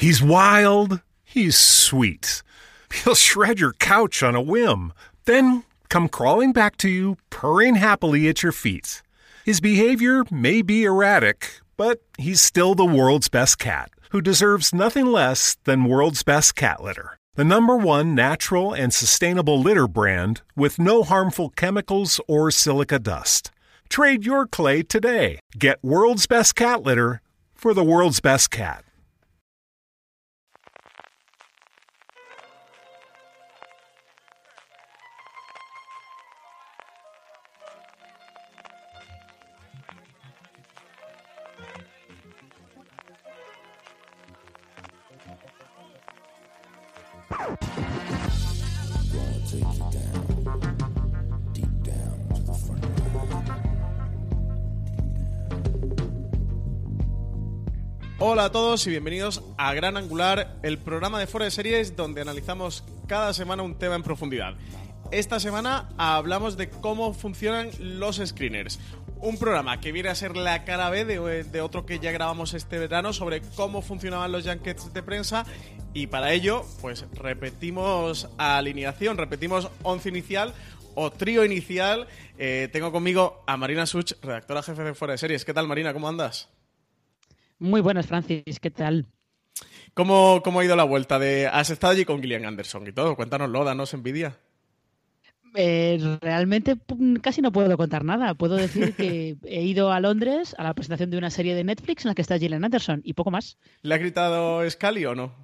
He's wild, he's sweet. He'll shred your couch on a whim, then come crawling back to you, purring happily at your feet. His behavior may be erratic, but he's still the world's best cat, who deserves nothing less than world's best cat litter. The number one natural and sustainable litter brand with no harmful chemicals or silica dust. Trade your clay today. Get world's best cat litter for the world's best cat. Hola a todos y bienvenidos a Gran Angular, el programa de Fuera de Series donde analizamos cada semana un tema en profundidad. Esta semana hablamos de cómo funcionan los screeners. Un programa que viene a ser la cara B de, de otro que ya grabamos este verano sobre cómo funcionaban los junkets de prensa y para ello, pues repetimos alineación, repetimos once inicial o trío inicial. Eh, tengo conmigo a Marina Such, redactora jefe de Fuera de Series. ¿Qué tal, Marina? ¿Cómo andas? Muy buenas, Francis. ¿Qué tal? ¿Cómo, ¿Cómo ha ido la vuelta? de ¿Has estado allí con Gillian Anderson y todo? Cuéntanoslo, danos envidia. Eh, realmente casi no puedo contar nada. Puedo decir que he ido a Londres a la presentación de una serie de Netflix en la que está Gillian Anderson y poco más. ¿Le ha gritado Scully o no?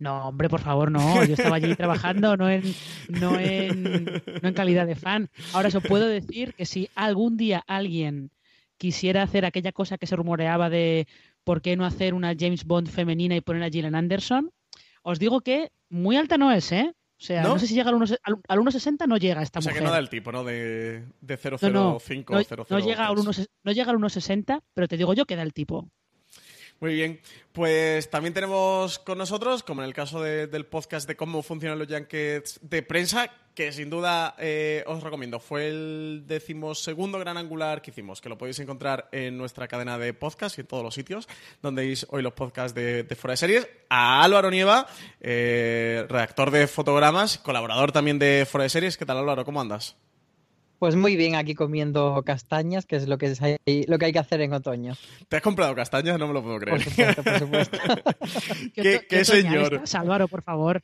No, hombre, por favor, no. Yo estaba allí trabajando, no en, no en, no en calidad de fan. Ahora, eso puedo decir que si algún día alguien quisiera hacer aquella cosa que se rumoreaba de por qué no hacer una James Bond femenina y poner a Gillian Anderson, os digo que muy alta no es, ¿eh? O sea, no, sé si llega al 1,60, no llega esta mujer. O sea, que no da el tipo, ¿no? De, de 005 no, no, no, llega al 1, no llega al 1,60, pero te digo yo que da el tipo. Muy bien, pues también tenemos con nosotros, como en el caso del podcast de cómo funcionan los Junkets de prensa, que sin duda eh, os recomiendo. Fue el decimosegundo gran angular que hicimos, que lo podéis encontrar en nuestra cadena de podcast y en todos los sitios donde veis hoy los podcasts de, Fuera de Series. A Álvaro Nieva, eh, redactor de fotogramas, colaborador también de Fuera de Series. ¿Qué tal Álvaro? ¿Cómo andas? Pues muy bien, aquí comiendo castañas, que es lo que, hay, lo que hay que hacer en otoño. ¿Te has comprado castañas? No me lo puedo creer. Por supuesto, por supuesto. ¿Qué, señor? Álvaro, por favor.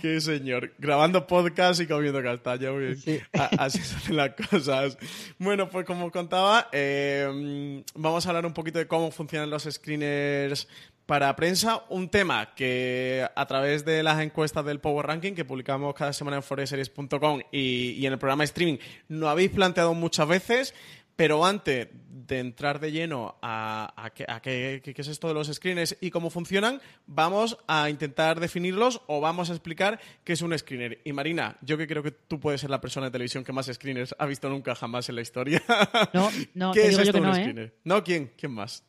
Qué señor. Grabando podcast y comiendo castañas. Muy bien. Así hacen las cosas. Bueno, pues como contaba, eh, vamos a hablar un poquito de cómo funcionan los screeners para prensa un tema que a través de las encuestas del Power Ranking que publicamos cada semana en foreseries.com y, y en el programa streaming no habéis planteado muchas veces, pero antes de entrar de lleno a, qué, es esto de los screeners y cómo funcionan, vamos a intentar definirlos o vamos a explicar qué es un screener. Y Marina, yo que creo que tú puedes ser la persona de televisión que más screeners ha visto nunca jamás en la historia. No, no, ¿Qué es esto un no, ¿eh? screener? ¿No? ¿Quién? ¿Quién más?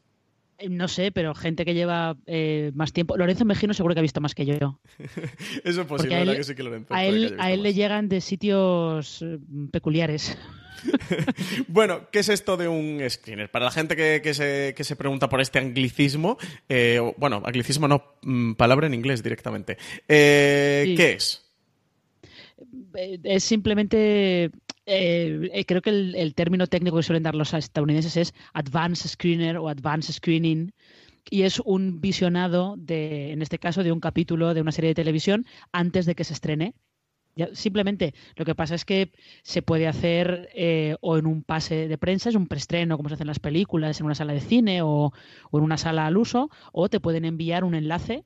Eh, no sé, pero gente que lleva eh, más tiempo. Lorenzo Mejino seguro que ha visto más que yo. Eso es posible, ¿verdad que sí que Lorenzo? A él, a él le llegan de sitios eh, peculiares. bueno, ¿qué es esto de un screener? Para la gente que, se, pregunta por este anglicismo, bueno, anglicismo no, mm, palabra en inglés directamente. ¿Qué es? Es simplemente eh, eh, creo que el, término técnico que suelen dar los estadounidenses es advanced screener o advanced screening y es un visionado de, en este caso, de un capítulo de una serie de televisión antes de que se estrene. simplemente lo que pasa es que se puede hacer eh, o en un pase de prensa, es un preestreno como se hace en las películas, en una sala de cine o en una sala al uso, o te pueden enviar un enlace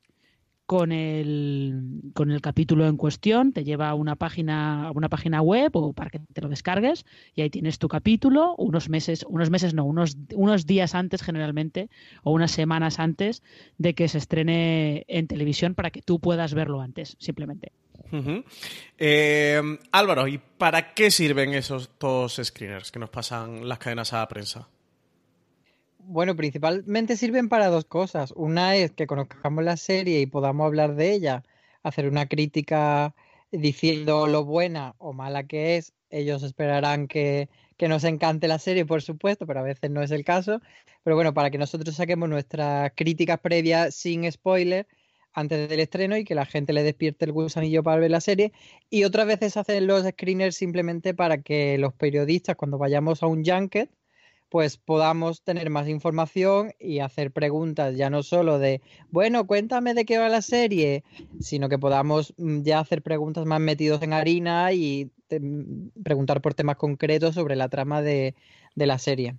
con el, con el capítulo en cuestión, te lleva a una página, a una página web o para que te lo descargues y ahí tienes tu capítulo, unos meses, unos meses no, unos, unos días antes generalmente o unas semanas antes de que se estrene en televisión para que tú puedas verlo antes, simplemente. Eh, Álvaro, ¿y para qué sirven esos dos screeners que nos pasan las cadenas a la prensa? Bueno, principalmente sirven para dos cosas. Una es que conozcamos la serie y podamos hablar de ella, hacer una crítica diciendo lo buena o mala que es. Ellos esperarán que, que nos encante la serie, por supuesto, pero a veces no es el caso. Pero bueno, para que nosotros saquemos nuestras críticas previas sin spoiler antes del estreno y que la gente le despierte el gusanillo para ver la serie. Y otras veces hacen los screeners simplemente para que los periodistas, cuando vayamos a un junket, pues podamos tener más información y hacer preguntas ya no solo de, bueno, cuéntame de qué va la serie, sino que podamos mm, ya hacer preguntas más metidos en harina y mm, preguntar por temas concretos sobre la trama de, de la serie.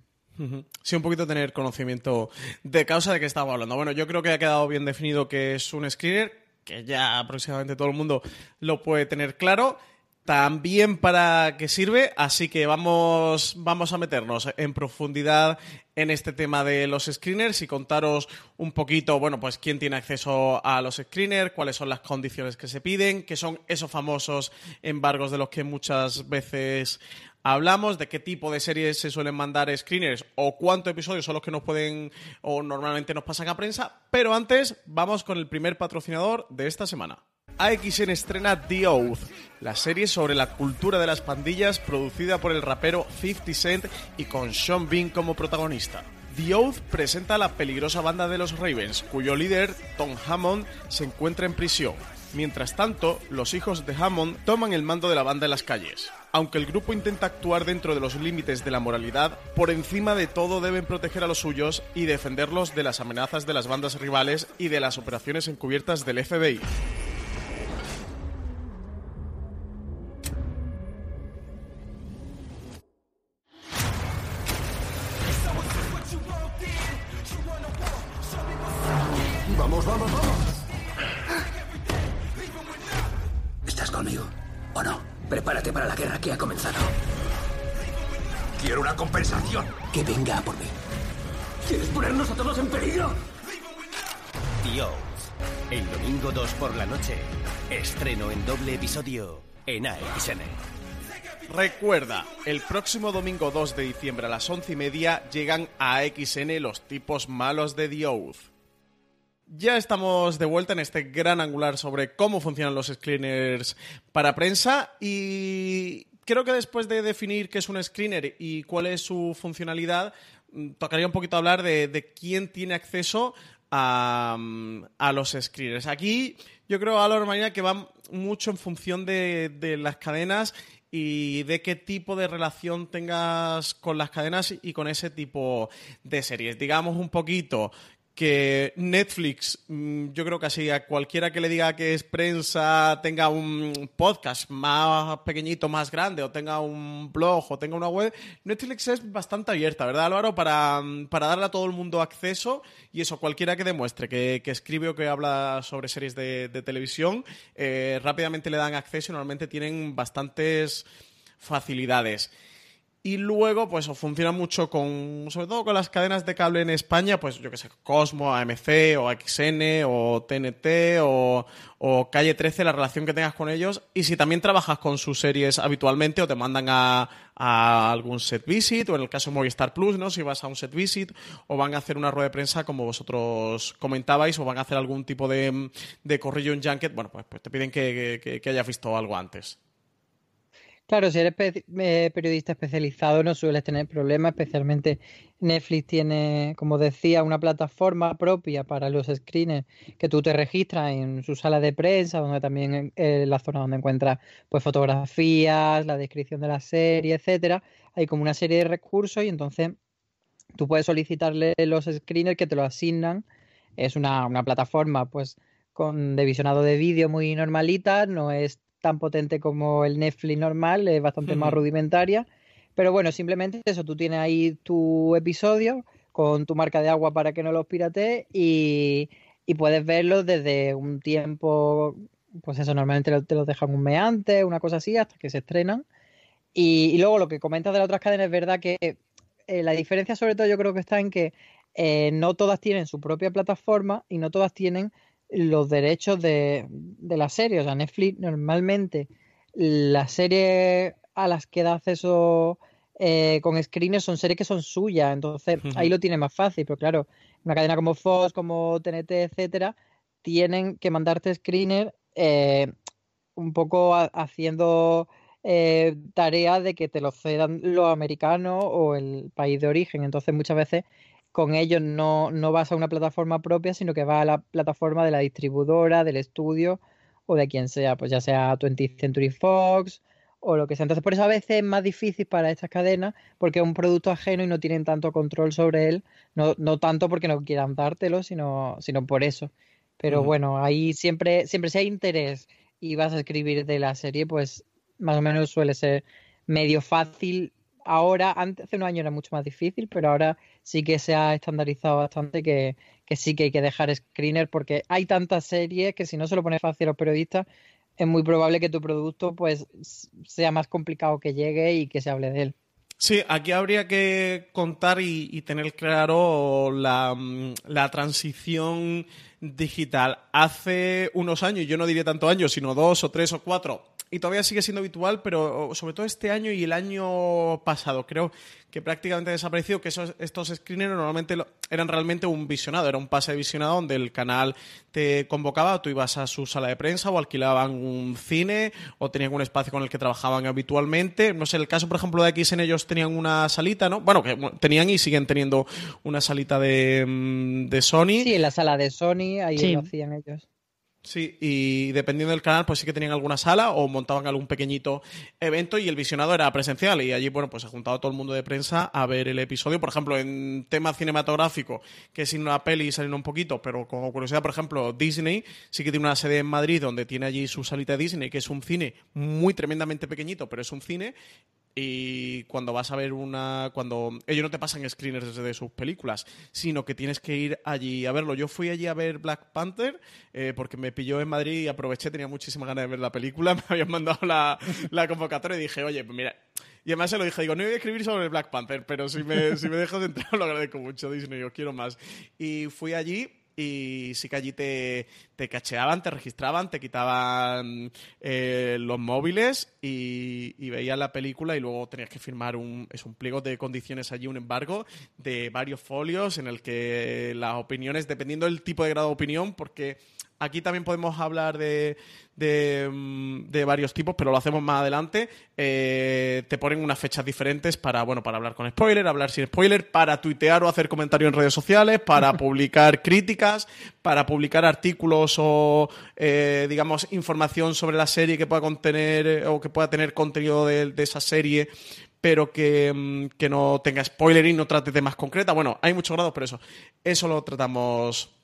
Sí, un poquito tener conocimiento de causa de que estamos hablando. Bueno, yo creo que ha quedado bien definido que es un screener, que ya aproximadamente todo el mundo lo puede tener claro también para qué sirve, así que vamos, vamos a meternos en profundidad en este tema de los screeners y contaros un poquito, bueno, pues quién tiene acceso a los screeners, cuáles son las condiciones que se piden, qué son esos famosos embargos de los que muchas veces hablamos, de qué tipo de series se suelen mandar screeners o cuántos episodios son los que nos pueden o normalmente nos pasan a prensa, pero antes vamos con el primer patrocinador de esta semana. AXN estrena The Oath, la serie sobre la cultura de las pandillas producida por el rapero 50 Cent y con Sean Bean como protagonista. The Oath presenta a la peligrosa banda de los Ravens, cuyo líder, Tom Hammond, se encuentra en prisión. Mientras tanto, los hijos de Hammond toman el mando de la banda en las calles. Aunque el grupo intenta actuar dentro de los límites de la moralidad, por encima de todo deben proteger a los suyos y defenderlos de las amenazas de las bandas rivales y de las operaciones encubiertas del FBI. Vamos, vamos, vamos. ¿Estás conmigo o no? Prepárate para la guerra que ha comenzado. Quiero una compensación. Que venga a por mí. ¿Quieres ponernos a todos en peligro? Dios. El domingo 2 por la noche. Estreno en doble episodio en AXN. Recuerda, el próximo domingo 2 de diciembre a las once y media llegan a AXN los tipos malos de The Oath. Ya estamos de vuelta en este gran angular sobre cómo funcionan los screeners para prensa y creo que después de definir qué es un screener y cuál es su funcionalidad, mm, tocaría un poquito hablar de, quién tiene acceso a, mm, a, los screeners. Aquí yo creo, a la que va mucho en función de, de las cadenas y de qué tipo de relación tengas con las cadenas y con ese tipo de series. Digamos un poquito que Netflix, mm, yo creo que así a cualquiera que le diga que es prensa, tenga un podcast más pequeñito, más grande, o tenga un blog, o tenga una web, Netflix es bastante abierta, ¿verdad, Álvaro? Para, para darle a todo el mundo acceso y eso, cualquiera que demuestre que, que escribe o que habla sobre series de, de televisión, eh, rápidamente le dan acceso y normalmente tienen bastantes facilidades. Y luego, pues funciona mucho con, sobre todo con las cadenas de cable en España, pues yo que sé, Cosmo, AMC o XN o TNT o, o, Calle 13, la relación que tengas con ellos. Y si también trabajas con sus series habitualmente o te mandan a, a algún set visit o en el caso de Movistar Plus, ¿no? Si vas a un set visit o van a hacer una rueda de prensa como vosotros comentabais o van a hacer algún tipo de, de corrillo en junket, bueno, pues, pues te piden que, que, que hayas visto algo antes. Claro, si eres eh, periodista especializado no sueles tener problemas, especialmente Netflix tiene, como decía, una plataforma propia para los screeners que tú te registras en su sala de prensa, donde también eh, la zona donde encuentras pues fotografías, la descripción de la serie, etcétera. Hay como una serie de recursos y entonces tú puedes solicitarle los screeners que te lo asignan. Es una, una plataforma pues con de visionado de vídeo muy normalita, no es tan potente como el Netflix normal, es bastante más rudimentaria. Pero bueno, simplemente eso, tú tienes ahí tu episodio con tu marca de agua para que no los piratees y, y puedes verlos desde un tiempo, pues eso, normalmente te los dejan un mes antes, una cosa así, hasta que se estrenan. Y, y luego lo que comentas de las otras cadenas es verdad que eh, la diferencia sobre todo yo creo que está en que eh, no todas tienen su propia plataforma y no todas tienen los derechos de, de la serie. O sea, Netflix normalmente las series a las que da acceso eh, con screeners son series que son suyas, entonces uh -huh. ahí lo tiene más fácil, pero claro, una cadena como Fox, como TNT, etcétera, tienen que mandarte screener eh, un poco haciendo eh, tareas de que te lo cedan los americanos o el país de origen. Entonces muchas veces con ellos no, no vas a una plataforma propia, sino que vas a la plataforma de la distribuidora, del estudio o de quien sea, pues ya sea 20th Century Fox o lo que sea. Entonces, por eso a veces es más difícil para estas cadenas, porque es un producto ajeno y no tienen tanto control sobre él, no, no tanto porque no quieran dártelo, sino, sino por eso. Pero bueno, ahí siempre, siempre si hay interés y vas a escribir de la serie, pues más o menos suele ser medio fácil. Ahora, antes, hace unos años era mucho más difícil, pero ahora sí que se ha estandarizado bastante que, sí que hay que dejar screener porque hay tantas series que si no se lo pone fácil a los periodistas, es muy probable que tu producto pues sea más complicado que llegue y que se hable de él. Sí, aquí habría que contar y, tener claro la, la, transición digital. Hace unos años, yo no diría tanto años, sino dos o tres o cuatro, y todavía sigue siendo habitual, pero sobre todo este año y el año pasado. Creo que prácticamente ha desaparecido, que esos, estos screeners normalmente eran realmente un visionado, era un pase de visionado donde el canal te convocaba, tú ibas a su sala de prensa o alquilaban un cine o tenían un espacio con el que trabajaban habitualmente. No sé, el caso, por ejemplo, de XN, ellos tenían una salita, ¿no? Bueno, que tenían y siguen teniendo una salita de, mm, de Sony. Sí, la sala de Sony, ahí lo hacían ellos. Sí, y dependiendo del canal, pues sí que tenían alguna sala o montaban algún pequeñito evento y el visionado era presencial y allí, bueno, pues se juntaba todo el mundo de prensa a ver el episodio. Por ejemplo, en tema cinematográfico, que sin una peli saliendo un poquito, pero como curiosidad, por ejemplo, Disney sí que tiene una sede en Madrid donde tiene allí su salita de Disney, que es un cine muy tremendamente pequeñito, pero es un cine y cuando vas a ver una cuando ellos no te pasan screeners desde sus películas sino que tienes que ir allí a verlo yo fui allí a ver Black Panther eh, porque me pilló en Madrid y aproveché tenía muchísimas ganas de ver la película me habían mandado la, la convocatoria y dije oye pues mira y además se lo dije, digo, no voy a escribir sobre Black Panther, pero si me, si me dejas entrar lo agradezco mucho, Disney, yo quiero más. Y fui allí y sí que allí te, te cacheaban, te registraban, te quitaban eh, los móviles y, y, veías la película y luego tenías que firmar un, es un pliego de condiciones allí, un embargo de varios folios en el que las opiniones, dependiendo del tipo de grado de opinión, porque Aquí también podemos hablar de, mm, de, varios tipos, pero lo hacemos más adelante. Eh, te ponen unas fechas diferentes para, bueno, para hablar con spoiler, hablar sin spoiler, para tuitear o hacer comentarios en redes sociales, para publicar críticas, para publicar artículos o, eh, digamos, información sobre la serie que pueda contener eh, o que pueda tener contenido de, esa serie pero que, mm, que, no tenga spoiler y no trate temas concretas. Bueno, hay muchos grados, pero eso, eso lo tratamos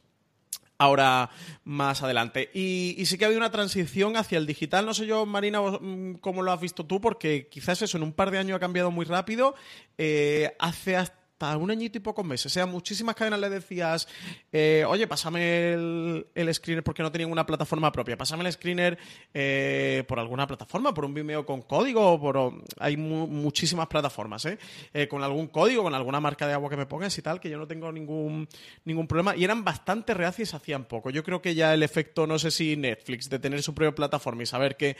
ahora más adelante. Y, sí que ha habido una transición hacia el digital. No sé yo, Marina, mm, cómo lo has visto tú, porque quizás eso en un par de años ha cambiado muy rápido. Eh, hace hasta un añito y pocos meses. O sea, muchísimas cadenas le decías, eh, oye, pásame el, screener porque no tenían una plataforma propia, pásame el screener eh, por alguna plataforma, por un Vimeo con código, por, hay muchísimas plataformas, ¿eh? ¿eh? Con algún código, con alguna marca de agua que me pongas y tal, que yo no tengo ningún, ningún problema. Y eran bastante reacias hacían poco. Yo creo que ya el efecto, no sé si Netflix, de tener su propia plataforma y saber que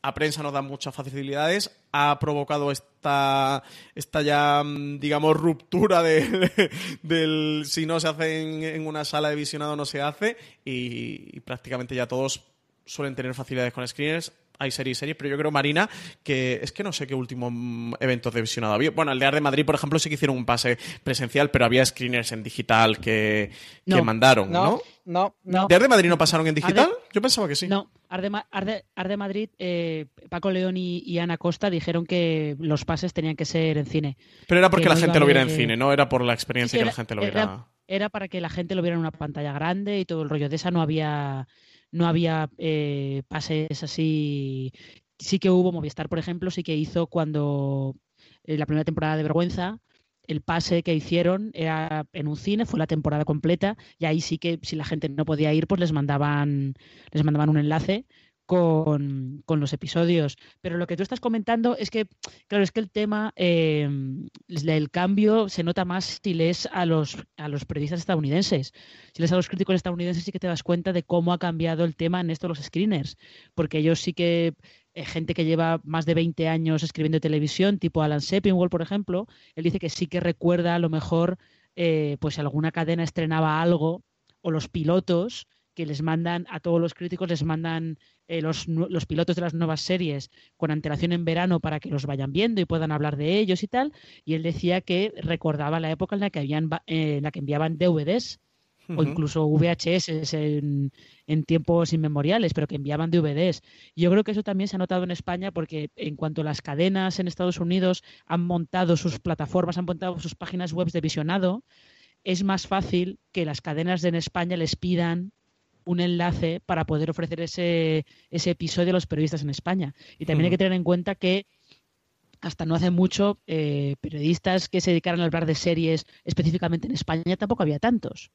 a prensa nos da muchas facilidades, ha provocado esta, esta ya, mm, digamos, ruptura de, del si no se hace en, una sala de visionado no se hace y, prácticamente ya todos suelen tener facilidades con screeners hay series y series, pero yo creo, Marina, que es que no sé qué último evento de visionado había. Bueno, el de Ar de Madrid, por ejemplo, sí que hicieron un pase presencial, pero había screeners en digital que, mandaron, ¿no? No, no. ¿De Ar de Madrid no pasaron en digital? Yo pensaba que sí. No, Arde, Madrid, eh, Paco León y, Ana Costa dijeron que los pases tenían que ser en cine. Pero era porque la gente lo viera en cine, ¿no? Era por la experiencia que la gente lo viera. Era, para que la gente lo viera en una pantalla grande y todo el rollo. De esa no había, no había eh, pases así. Sí que hubo Movistar, por ejemplo, sí que hizo cuando en la primera temporada de Vergüenza el pase que hicieron era en un cine, fue la temporada completa, y ahí sí que si la gente no podía ir, pues les mandaban, les mandaban un enlace con, los episodios. Pero lo que tú estás comentando es que, claro, es que el tema, eh, el cambio se nota más si lees a los, a los periodistas estadounidenses. Si lees a los críticos estadounidenses, sí que te das cuenta de cómo ha cambiado el tema en esto los screeners. Porque ellos sí que eh, gente que lleva más de 20 años escribiendo televisión, tipo Alan Sepinwall, por ejemplo, él dice que sí que recuerda a lo mejor, eh, pues alguna cadena estrenaba algo o los pilotos que les mandan a todos los críticos, les mandan eh, los, los, pilotos de las nuevas series con antelación en verano para que los vayan viendo y puedan hablar de ellos y tal. Y él decía que recordaba la época en la que, habían, eh, en la que enviaban DVDs o incluso VHS en, en, tiempos inmemoriales, pero que enviaban DVDs. Yo creo que eso también se ha notado en España porque en cuanto las cadenas en Estados Unidos han montado sus plataformas, han montado sus páginas web de visionado, es más fácil que las cadenas de en España les pidan un enlace para poder ofrecer ese, ese episodio a los periodistas en España. Y también hay que tener en cuenta que hasta no hace mucho eh, periodistas que se dedicaran a hablar de series específicamente en España tampoco había tantos.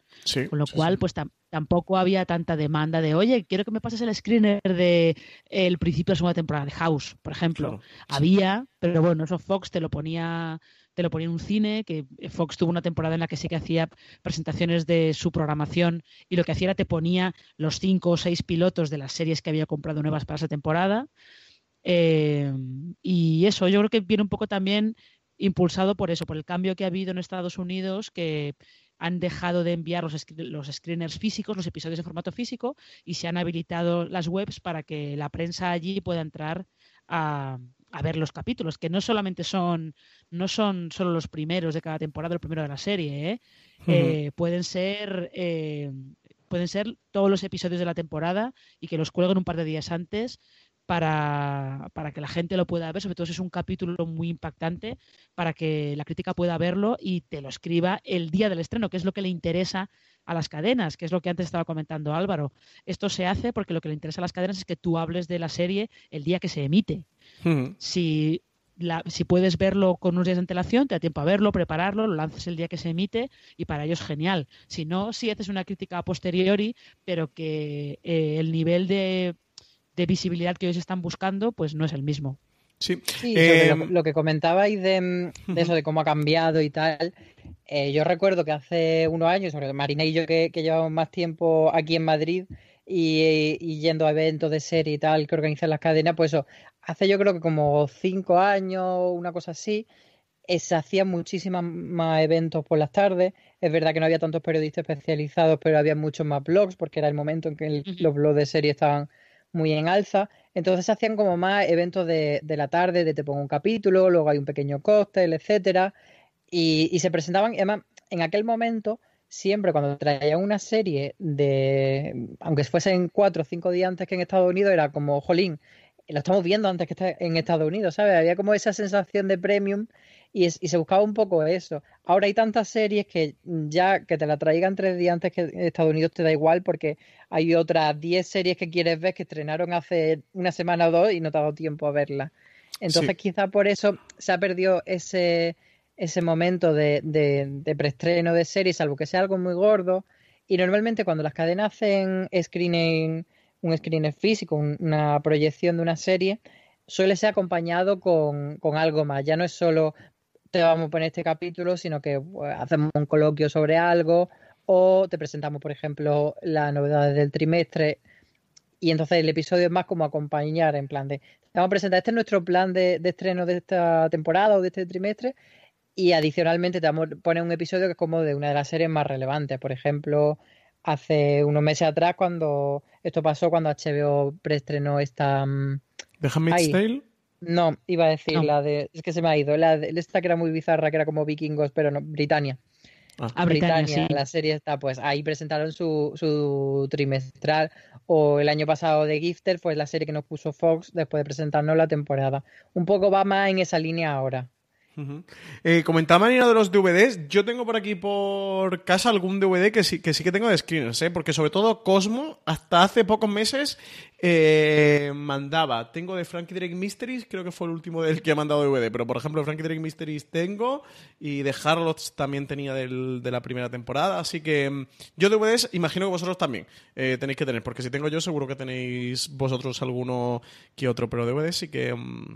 Con lo cual, pues tampoco había tanta demanda de, oye, quiero que me pases el screener de el principio de la segunda temporada de House, por ejemplo. había, pero bueno, eso Fox te lo ponía te lo ponía en un cine, que Fox tuvo una temporada en la que sí que hacía presentaciones de su programación y lo que hacía era te ponía los cinco o seis pilotos de las series que había comprado nuevas para esa temporada. Eh, y eso, yo creo que viene un poco también impulsado por eso, por el cambio que ha habido en Estados Unidos, que han dejado de enviar los, los, screeners físicos, los episodios en formato físico, y se han habilitado las webs para que la prensa allí pueda entrar a, a ver los capítulos, que no solamente son, no son solo los primeros de cada temporada, el primero de la serie, ¿eh? Eh, pueden ser eh, pueden ser todos los episodios de la temporada y que los cuelguen un par de días antes para, para, que la gente lo pueda ver, sobre todo es un capítulo muy impactante, para que la crítica pueda verlo y te lo escriba el día del estreno, que es lo que le interesa a las cadenas, que es lo que antes estaba comentando Álvaro. Esto se hace porque lo que le interesa a las cadenas es que tú hables de la serie el día que se emite. Si si puedes verlo con unos días de antelación, te da tiempo a verlo, prepararlo, lo lanzas el día que se emite y para ello es genial. Si no, si haces una crítica a posteriori, pero que eh, el nivel de, visibilidad que ellos están buscando, pues no es el mismo. Sí, eh, lo, que comentabais de, eso, de cómo ha cambiado y tal. Eh, yo recuerdo que hace unos años, sobre Marina y yo que, que llevamos más tiempo aquí en Madrid, y, yendo a eventos de serie y tal que organizan las cadenas, pues eso, hace yo creo que como cinco años, una cosa así, eh, se hacían muchísimos más eventos por las tardes. Es verdad que no había tantos periodistas especializados, pero había muchos más blogs, porque era el momento en que los blogs de serie estaban muy en alza. Entonces hacían como más eventos de, de, la tarde, de te pongo un capítulo, luego hay un pequeño cóctel, etcétera. Y, y se presentaban, además, en aquel momento siempre cuando traían una serie de, aunque fuesen cuatro o cinco días antes que en Estados Unidos, era como, jolín, lo estamos viendo antes que esté en Estados Unidos, ¿sabes? Había como esa sensación de premium y, se buscaba un poco eso. Ahora hay tantas series que ya que te la traigan tres días antes que en Estados Unidos te da igual porque hay otras diez series que quieres ver que estrenaron hace una semana o dos y no te ha dado tiempo a verlas. Entonces quizá por eso se ha perdido ese ese momento de, de, preestreno de serie, salvo que sea algo muy gordo. Y normalmente cuando las cadenas hacen screening, un screening físico, una proyección de una serie, suele ser acompañado con, algo más. Ya no es solo te vamos a poner este capítulo, sino que pues, hacemos un coloquio sobre algo o te presentamos, por ejemplo, las novedades del trimestre. Y entonces el episodio es más como acompañar, en plan de, vamos a presentar, este es nuestro plan de, de estreno de esta temporada o de este trimestre, y adicionalmente te pone un episodio que es como de una de las series más relevantes. Por ejemplo, hace unos meses atrás, cuando esto pasó, cuando HBO preestrenó esta. ¿The Handmaid's Tale? No, iba a decir la de. Es que se me ha ido. La de esta que era muy bizarra, que era como vikingos, pero no, Britannia. Ah, ah Britannia, la serie está, pues ahí presentaron su, su trimestral. O el año pasado de Gifter fue la serie que nos puso Fox después de presentarnos la temporada. Un poco va más en esa línea ahora. Eh, comentaba Marina de los DVDs. Yo tengo por aquí por casa algún DVD que sí que, sí que tengo de screeners, ¿eh? porque sobre todo Cosmo, hasta hace pocos meses, eh, mandaba. Tengo de Frankie Drake Mysteries, creo que fue el último del que ha mandado DVD, pero por ejemplo, Frankie Drake Mysteries tengo y de Harlots también tenía del, de la primera temporada. Así que mm, yo DVDs, imagino que vosotros también eh, tenéis que tener, porque si tengo yo, seguro que tenéis vosotros alguno que otro, pero DVDs sí que. Mm,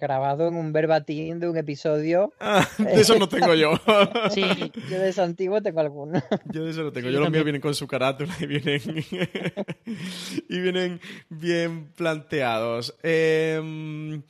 Grabado en un verbatim de un episodio. Ah, de eso no tengo yo. Sí, Yo de ese antiguo tengo alguno. Yo de eso no tengo. Sí, yo yo los míos vienen con su carátula y vienen, y vienen bien planteados. Em,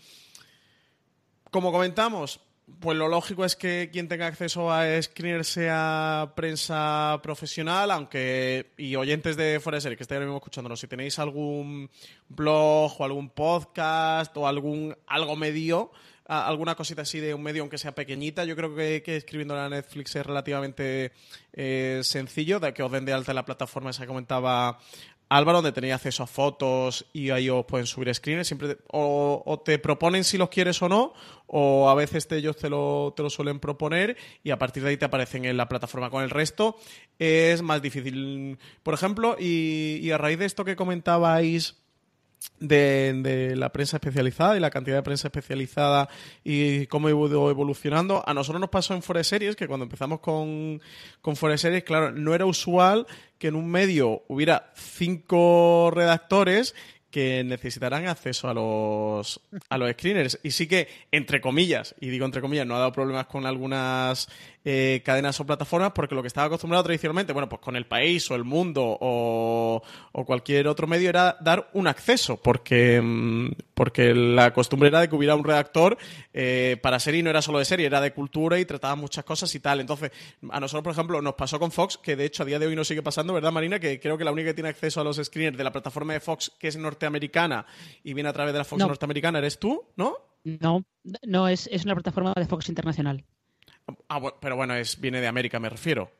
como comentamos, pues lo lógico es que quien tenga acceso a Screener sea prensa profesional, aunque y oyentes de Fuera que estáis ahora mismo escuchándonos, si tenéis algún blog o algún podcast o algún algo medio, alguna cosita así de un medio, aunque sea pequeñita, yo creo que, que escribiendo a Netflix es relativamente eh, sencillo, de que os den de alta la plataforma esa que comentaba Álvaro, donde tenéis acceso a fotos y ahí os pueden subir screens. Siempre te- o, te proponen si los quieres o no, o a veces te- ellos te lo, te lo suelen proponer y a partir de ahí te aparecen en la plataforma. Con el resto es más difícil. Por ejemplo, y, y a raíz de esto que comentabais de, la prensa especializada y la cantidad de prensa especializada y cómo ha ido evolucionando. A nosotros nos pasó en Fuera Series que cuando empezamos con, con Series, claro, no era usual que en un medio hubiera cinco redactores que necesitarán acceso a los, a los screeners. Y sí que, entre comillas, y digo entre comillas, no ha dado problemas con algunas eh, cadenas o plataformas, porque lo que estaba acostumbrado tradicionalmente, bueno, pues con el país o el mundo o, o cualquier otro medio era dar un acceso, porque, mm, porque la costumbre era de que hubiera un redactor eh, para serie no era solo de serie, era de cultura y trataba muchas cosas y tal. Entonces, a nosotros, por ejemplo, nos pasó con Fox, que de hecho a día de hoy nos sigue pasando, ¿verdad, Marina? Que creo que la única que tiene acceso a los screeners de la plataforma de Fox, que es norteamericana y viene a través de la Fox No. norteamericana, eres tú, ¿no? no, no es, es una plataforma de Fox Internacional. Ah, pero bueno, es, viene de América, me refiero.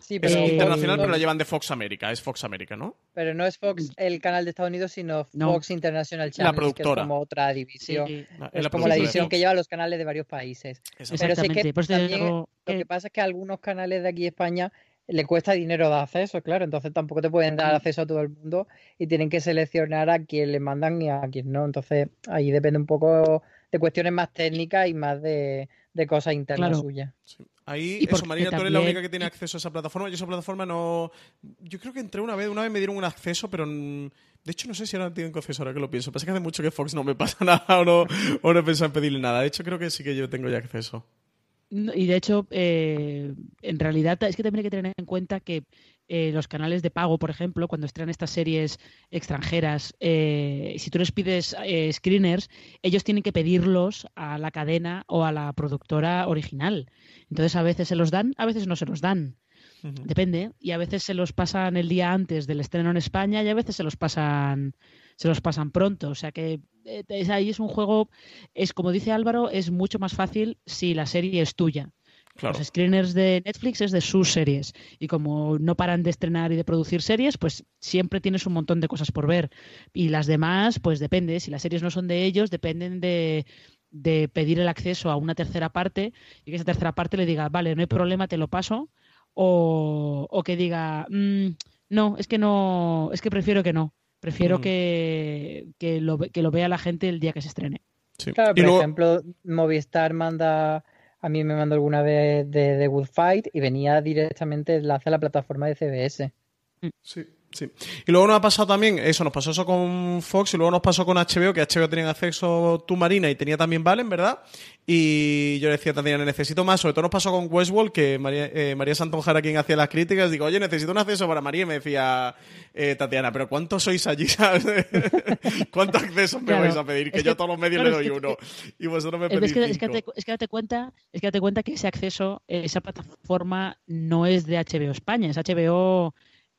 Sí, Es pero, Eh, internacional, pero la llevan de Fox América, es Fox América, ¿no? pero no es Fox el canal de Estados Unidos, sino No. Fox International Channels, que es productora. como otra división. Sí, La- Es la como la productora división que lleva los canales de varios países. Exacto. Pero sí que exactamente. También Lo que- pasa es que algunos canales de aquí de España le cuesta dinero de acceso, claro, entonces tampoco te pueden dar acceso a todo el mundo y tienen que seleccionar a quién le mandan y a quién no. Entonces ahí depende un poco de cuestiones más técnicas y más de, de cosas internas Claro. suyas. Ahí, Y eso, Marina, tú eres la única que tiene acceso a esa plataforma. Yo esa plataforma no... Yo creo que entré una vez, una vez me dieron un acceso, pero... De hecho, no sé si ahora tienen acceso, ahora que lo pienso. Pasa que hace mucho que Fox no me pasa nada o no, o no he pensado en pedirle nada. De hecho, creo que sí que yo tengo ya acceso. Y de hecho, eh, en realidad es que también hay que tener en cuenta que eh, los canales de pago, por ejemplo, cuando estrenan estas series extranjeras, eh, si tú les pides eh, screeners, ellos tienen que pedirlos a la cadena o a la productora original. Entonces, a veces se los dan, a veces no se los dan. Depende. Y a veces se los pasan el día antes del estreno en España y a veces se los pasan, se los pasan pronto. O sea que eh, es, ahí es un juego, es como dice Álvaro, es mucho más fácil si la serie es tuya. Claro. Los screeners de Netflix es de sus series. Y como no paran de estrenar y de producir series, pues siempre tienes un montón de cosas por ver. Y las demás, pues depende. Si las series no son de ellos, dependen de, de pedir el acceso a una tercera parte y que esa tercera parte le diga, vale, no hay problema, te lo paso. O, o que diga, "Mm, no, es que no, es que prefiero que no. Prefiero Ujú. que, que, lo, ve- que lo vea la gente el día que se estrene. Sí. Claro, Y por luego- ejemplo, Movistar manda, a mí me mandó alguna vez de The Good Fight y venía directamente enlace a la plataforma de CBS. Sí. Sí. Y luego nos ha pasado también, eso, nos pasó eso con Fox y luego nos pasó con HBO, que HBO tenía acceso tu Marina y tenía también Valen, ¿verdad? Y yo le decía Tatiana, necesito más. Sobre todo nos pasó con Westworld, que María, eh, María Santonjara, quien hacía las críticas, digo, oye, necesito un acceso para María. Y me decía eh, Tatiana, ¿pero cuántos sois allí? ¿Cuántos accesos me vais a pedir? Que, yo a todos los medios le doy uno. y vosotros me pedís es que, es que, es que date cuenta, es que date cuenta que ese acceso, esa plataforma no es de HBO España, es HBO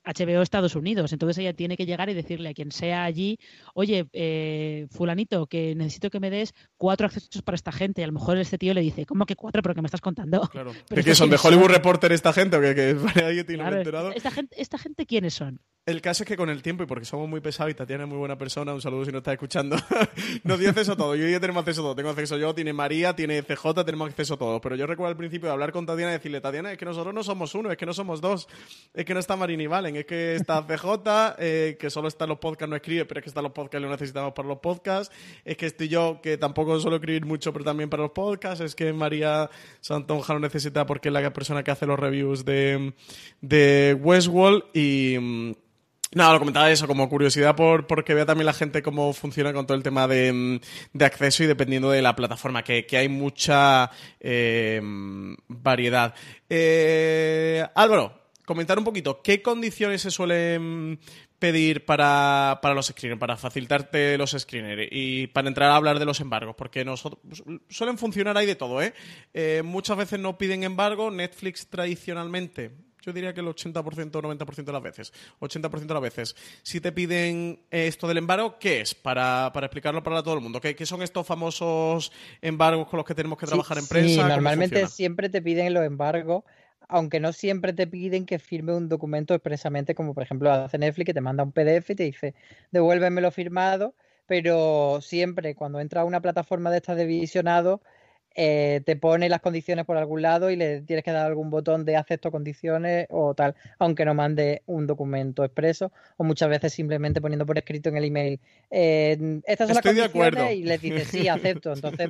HBO Estados Unidos. Entonces ella tiene que llegar y decirle a quien sea allí, oye, eh, fulanito, que necesito que me des cuatro accesos para esta gente. Y a lo mejor este tío le dice, ¿cómo que cuatro? ¿Pero que me estás contando? Claro. ¿De qué son? ¿De Hollywood Reporter esta gente o que, que tiene enterado? Esta gente, ¿Esta gente quiénes son? El caso es que con el tiempo, y porque somos muy pesados y Tatiana es muy buena persona, un saludo si no está escuchando, nos dio acceso a todo. Yo y yo tenemos acceso a todo. Tengo acceso yo, tiene María, tiene CJ, tenemos acceso a todo. Pero yo recuerdo al principio de hablar con Tatiana y decirle, Tatiana, es que nosotros no somos uno, es que no somos dos, es que no está Marín y Es que está CJ, eh, que solo está en los podcasts, no escribe, pero es que están los podcasts y lo necesitamos para los podcasts. Es que estoy yo, que tampoco suelo escribir mucho, pero también para los podcasts. Es que María Santonja lo necesita porque es la persona que hace los reviews de, de Westworld y mm, no, lo comentaba eso como curiosidad por, porque vea también la gente cómo funciona con todo el tema de, mm, acceso y dependiendo de la plataforma, que, hay mucha eh, variedad. Eh, Álvaro, comentar un poquito, ¿qué condiciones se suelen pedir para, los screeners, para facilitarte los screeners y para entrar a hablar de los embargos? Porque nosotros suelen funcionar ahí de todo, ¿eh? eh muchas veces no piden embargo, Netflix tradicionalmente yo diría que el 80% o 90% de las veces. 80% de las veces. Si te piden esto del embargo, ¿qué es? Para, explicarlo para todo el mundo. ¿Qué, son estos famosos embargos con los que tenemos que trabajar en prensa? Sí, normalmente siempre te piden los embargos aunque no siempre te piden que firme un documento expresamente, como por ejemplo hace Netflix, que te manda un PDF y te dice, devuélvemelo firmado, pero siempre cuando entra a una plataforma de estas de visionado, eh, te pone las condiciones por algún lado y le tienes que dar algún botón de acepto condiciones o tal, aunque no mande un documento expreso o muchas veces simplemente poniendo por escrito en el email eh, estas son las condiciones y le dices sí, acepto. Entonces,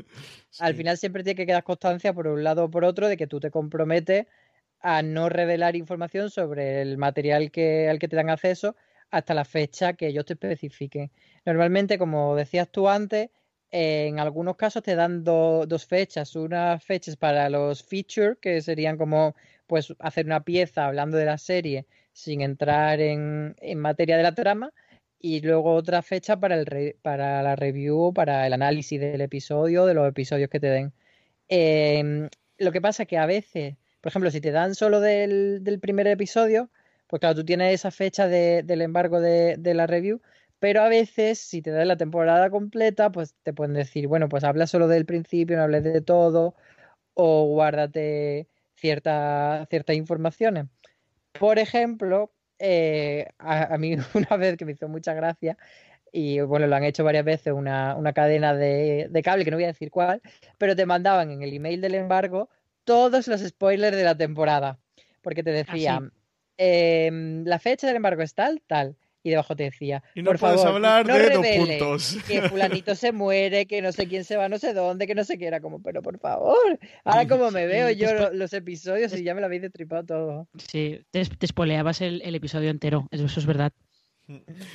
al final siempre tiene que quedar constancia por un lado o por otro de que tú te comprometes a no revelar información sobre el material que, al que te dan acceso hasta la fecha que ellos te especifiquen. Normalmente, como decías tú antes, en algunos casos te dan dos fechas, unas fechas para los features, que serían como pues hacer una pieza hablando de la serie sin entrar en, materia de la trama, y luego otra fecha para, el para la review, para el análisis del episodio, de los episodios que te den. Em, lo que pasa es que a veces, por ejemplo, si te dan solo del, primer episodio, pues claro, tú tienes esa fecha del embargo de, la review, pero a veces, si te das la temporada completa, pues te pueden decir, bueno, pues habla solo del principio, no hables de todo, o guárdate ciertas informaciones. Por ejemplo, eh, a, mí una vez que me hizo mucha gracia, y bueno, lo han hecho varias veces una, cadena de, cable, que no voy a decir cuál, pero te mandaban en el email del embargo todos los spoilers de la temporada, porque te ah, decían, em, la fecha del embargo es tal, tal y debajo te decía, y no por puedes favor, hablar no de dos puntos. que fulanito se muere, que no sé quién se va no sé dónde, que no sé qué era como, pero por favor, ahora como me veo yo los, episodios y ya me lo habéis destripado todo. Sí, te, te spoileabas el, episodio entero, eso, es verdad.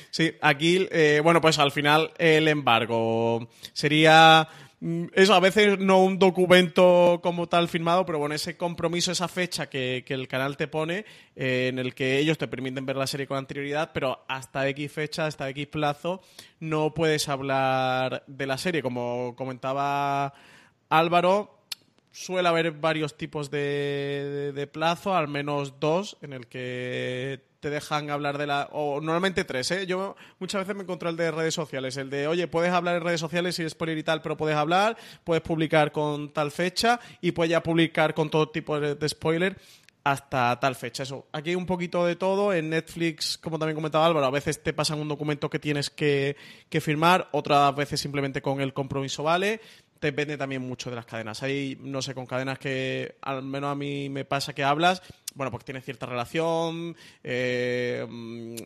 Sí, aquí, eh, bueno, pues al final el embargo sería Mm, eso a veces no un documento como tal firmado, pero bueno, ese compromiso, esa fecha que, el canal te pone, eh, en el que ellos te permiten ver la serie con anterioridad, pero hasta X fecha, hasta X plazo, no puedes hablar de la serie. Como comentaba Álvaro, suele haber varios tipos de, de plazo, al menos dos, en el que te dejan hablar de la. O normalmente tres, ¿eh? Yo muchas veces me encontré el de redes sociales. El de, oye, puedes hablar en redes sociales si es spoiler y tal, pero puedes hablar, puedes publicar con tal fecha y puedes ya publicar con todo tipo de, spoiler hasta tal fecha. Eso. Aquí hay un poquito de todo. En Netflix, como también comentaba Álvaro, a veces te pasan un documento que tienes que, que firmar, otras veces simplemente con el compromiso vale depende también mucho de las cadenas. Hay, no sé, con cadenas que al menos a mí me pasa que hablas, bueno, porque tiene cierta relación, eh,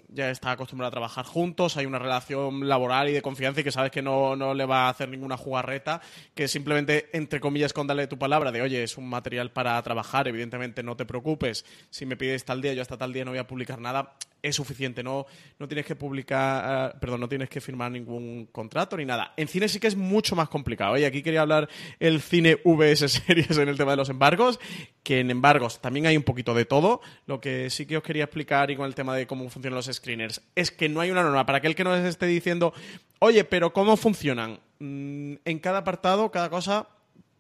ya está acostumbrado a trabajar juntos, hay una relación laboral y de confianza y que sabes que no, no le va a hacer ninguna jugarreta, que simplemente, entre comillas, con darle tu palabra de, oye, es un material para trabajar, evidentemente no te preocupes, si me pides tal día, yo hasta tal día no voy a publicar nada, es suficiente. No, no tienes que publicar, eh, perdón, no tienes que firmar ningún contrato ni nada. En cine sí que es mucho más complicado. Y aquí quería hablar el cine VS series en el tema de los embargos, que en embargos también hay un poquito de todo. Lo que sí que os quería explicar y con el tema de cómo funcionan los screeners es que no hay una norma. Para aquel que nos esté diciendo, oye, pero ¿cómo funcionan? Mm, en cada apartado, cada cosa,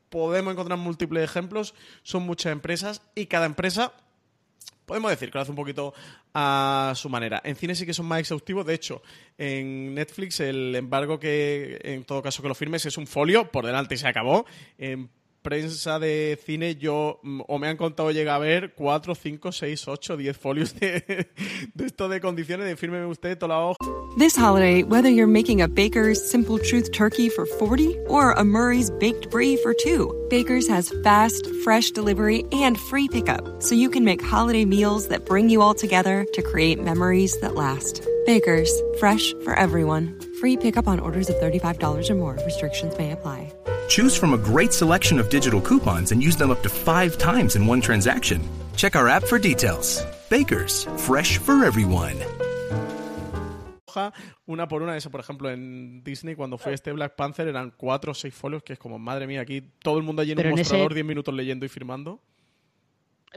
podemos encontrar múltiples ejemplos. Son muchas empresas y cada empresa podemos decir que lo hace un poquito a su manera. En cine sí que son más exhaustivos. De hecho, en Netflix el embargo que, en todo caso que lo firmes, es un folio por delante y se acabó. Prensa de cine yo mm, o me han contado llega a ver 4, 5, 6, 8, 10 folios de, de esto de condiciones de fírmeme usted toda la hoja. This holiday, whether you're making a Baker's Simple Truth turkey for 40 or a Murray's Baked Brie for 2, Baker's has fast, fresh delivery and free pickup, so you can make holiday meals that bring you all together to create memories that last. Baker's, fresh for everyone. Free pickup on orders of $35 or more. Restrictions may apply. Choose from a great selection of digital coupons and use them up to five times in one transaction. Check our app for details. Bakers, fresh for everyone. Una por una, eso por ejemplo en Disney cuando fue este Black Panther eran cuatro o seis folios, que es como, madre mía, aquí todo el mundo allí en Pero un en mostrador, ese- 10 minutos leyendo y firmando.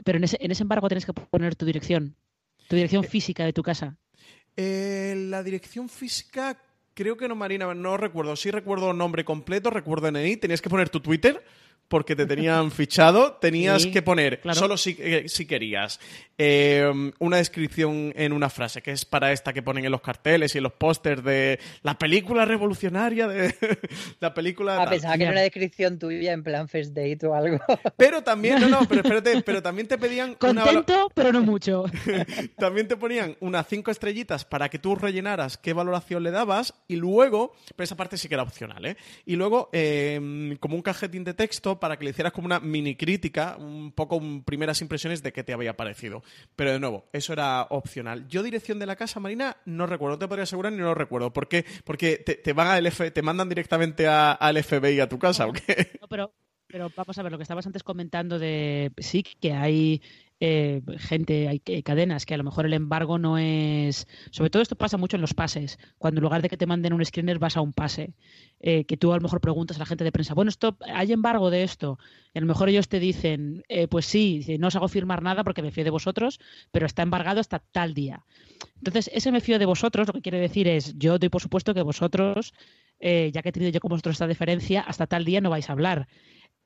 Pero en ese, en ese embargo tienes que poner tu dirección, tu dirección física de tu casa. Eh, la dirección física, creo que no, Marina, no recuerdo. Sí recuerdo nombre completo, recuerdo NI. Tenías que poner tu Twitter porque te tenían fichado. Tenías Sí, que poner, claro. solo si, eh, si querías, eh, una descripción en una frase, que es para esta que ponen en los carteles y en los pósters de la película revolucionaria, de la película... Ah, tal. pensaba que era una descripción tuya en plan first date o algo. Pero también, no, no, pero espérate, pero también te pedían una Contento, pero no mucho. También te ponían unas cinco estrellitas para que tú rellenaras qué valoración le dabas y luego, pero esa parte sí que era opcional, ¿eh? Y luego, eh, como un cajetín de texto para que le hicieras como una mini crítica, un poco primeras impresiones de qué te había parecido. Pero de nuevo, eso era opcional. Yo dirección de la casa, Marina, no recuerdo, te podría asegurar ni no lo recuerdo. ¿Por qué? Porque te, te van al F, te mandan directamente a- al FBI a tu casa, ¿o qué? No, pero, pero vamos a ver, lo que estabas antes comentando de sí que hay eh, gente, hay eh, cadenas que a lo mejor el embargo no es. Sobre todo esto pasa mucho en los pases. Cuando en lugar de que te manden un screener vas a un pase. Eh, que tú a lo mejor preguntas a la gente de prensa, bueno, esto, ¿hay embargo de esto? Y a lo mejor ellos te dicen, eh, pues sí, no os hago firmar nada porque me fío de vosotros, pero está embargado hasta tal día. Entonces, ese me fío de vosotros, lo que quiere decir es, yo doy por supuesto que vosotros, eh, ya que he tenido yo con vosotros esta diferencia, hasta tal día no vais a hablar.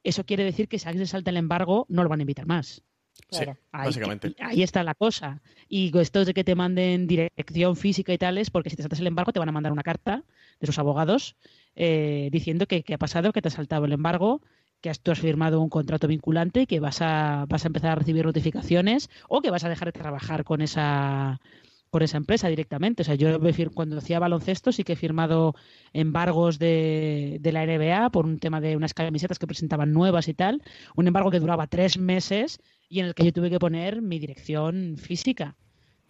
Eso quiere decir que si alguien se salta el embargo, no lo van a invitar más. Claro. Ahí, básicamente. ahí está la cosa. Y esto de que te manden dirección física y tales, porque si te saltas el embargo te van a mandar una carta de sus abogados eh, diciendo que, que ha pasado, que te has saltado el embargo, que has, tú has firmado un contrato vinculante y que vas a, vas a empezar a recibir notificaciones o que vas a dejar de trabajar con esa con esa empresa directamente. O sea, yo cuando hacía baloncesto sí que he firmado embargos de, de la NBA por un tema de unas camisetas que presentaban nuevas y tal. Un embargo que duraba tres meses y en el que yo tuve que poner mi dirección física.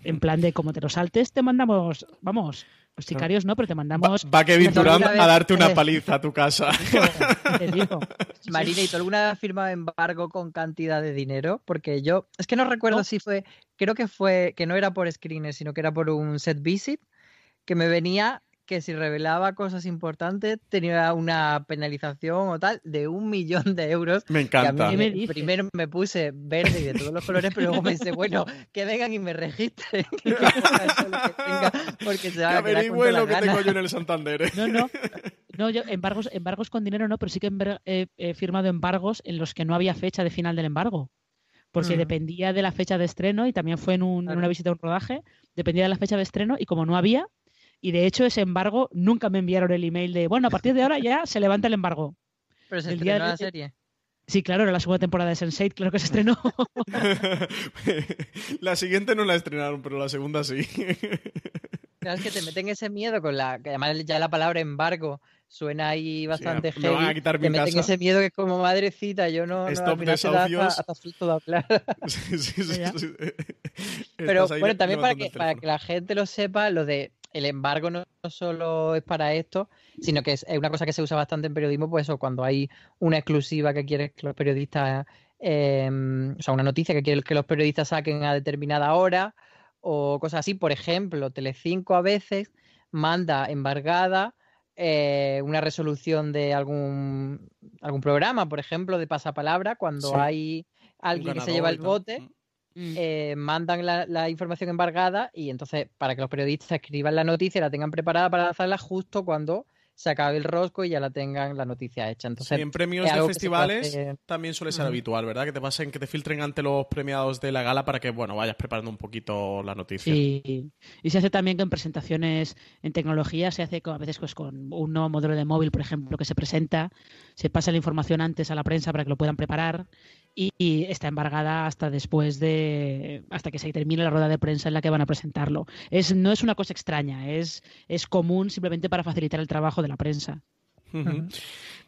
En plan de como te lo saltes, te mandamos, vamos, los sicarios no, pero te mandamos. Va Kevin Durant vez- a darte una paliza a tu casa. te digo. Marina, ¿y tú alguna vez has firmado embargo con cantidad de dinero? Porque yo, es que no recuerdo No. si fue, creo que fue, que no era por screener, sino que era por un set visit, que me venía que si revelaba cosas importantes tenía una penalización o tal de un millón de euros. Me que a encanta. mí ¿Qué me me- primero me puse verde y de todos los colores, pero luego pensé, bueno, que vengan y me registren, que lo que tenga, porque se van a quedar con lo la que gana. tengo yo en el Santander. ¿eh? No, no. No, yo embargos, embargos con dinero no, pero sí que he, he firmado embargos en los que no había fecha de final del embargo. Porque Mm. dependía de la fecha de estreno y también fue en, un- en una visita a un rodaje, dependía de la fecha de estreno y como no había, y de hecho ese embargo nunca me enviaron el email de, bueno, a partir de ahora ya se levanta el embargo. Pero se el día estrenó de- la serie. Sí, claro, era la segunda temporada de Sense8, claro que se estrenó. la siguiente no la estrenaron, pero la segunda sí. Claro, es que te meten ese miedo con la. que además ya la palabra embargo suena ahí bastante me van a heavy. quitar mi te meten casa. ese miedo que es como madrecita, yo no. no Stop da hasta, de hablar. sí, sí, sí, sí. Pero bueno, también para que, para que la gente lo sepa, lo de el embargo no, no solo es para esto, sino que es, es una cosa que se usa bastante en periodismo, pues eso, cuando hay una exclusiva que quieres que los periodistas, eh, o sea, una noticia que quieres que los periodistas saquen a determinada hora, o cosas así. Por ejemplo, Telecinco a veces manda embargada eh, una resolución de algún, algún programa, por ejemplo, de pasapalabra, cuando hay alguien que se lleva el bote. Mm. Mm. Eh, mandan la, la, información embargada y entonces para que los periodistas escriban la noticia y la tengan preparada para lanzarla justo cuando se acabe el rosco y ya la tengan la noticia hecha. Entonces, en premios de festivales también suele ser habitual, ¿verdad? Que te pasen, que te filtren ante los premiados de la gala para que, bueno, vayas preparando un poquito la noticia. Sí, y se hace también que en presentaciones en tecnología se hace a veces pues, con un nuevo modelo de móvil, por ejemplo, que se presenta, se pasa la información antes a la prensa para que lo puedan preparar y, está embargada hasta después de hasta que se termine la rueda de prensa en la que van a presentarlo. Es, no es una cosa extraña, es, es común simplemente para facilitar el trabajo de la prensa.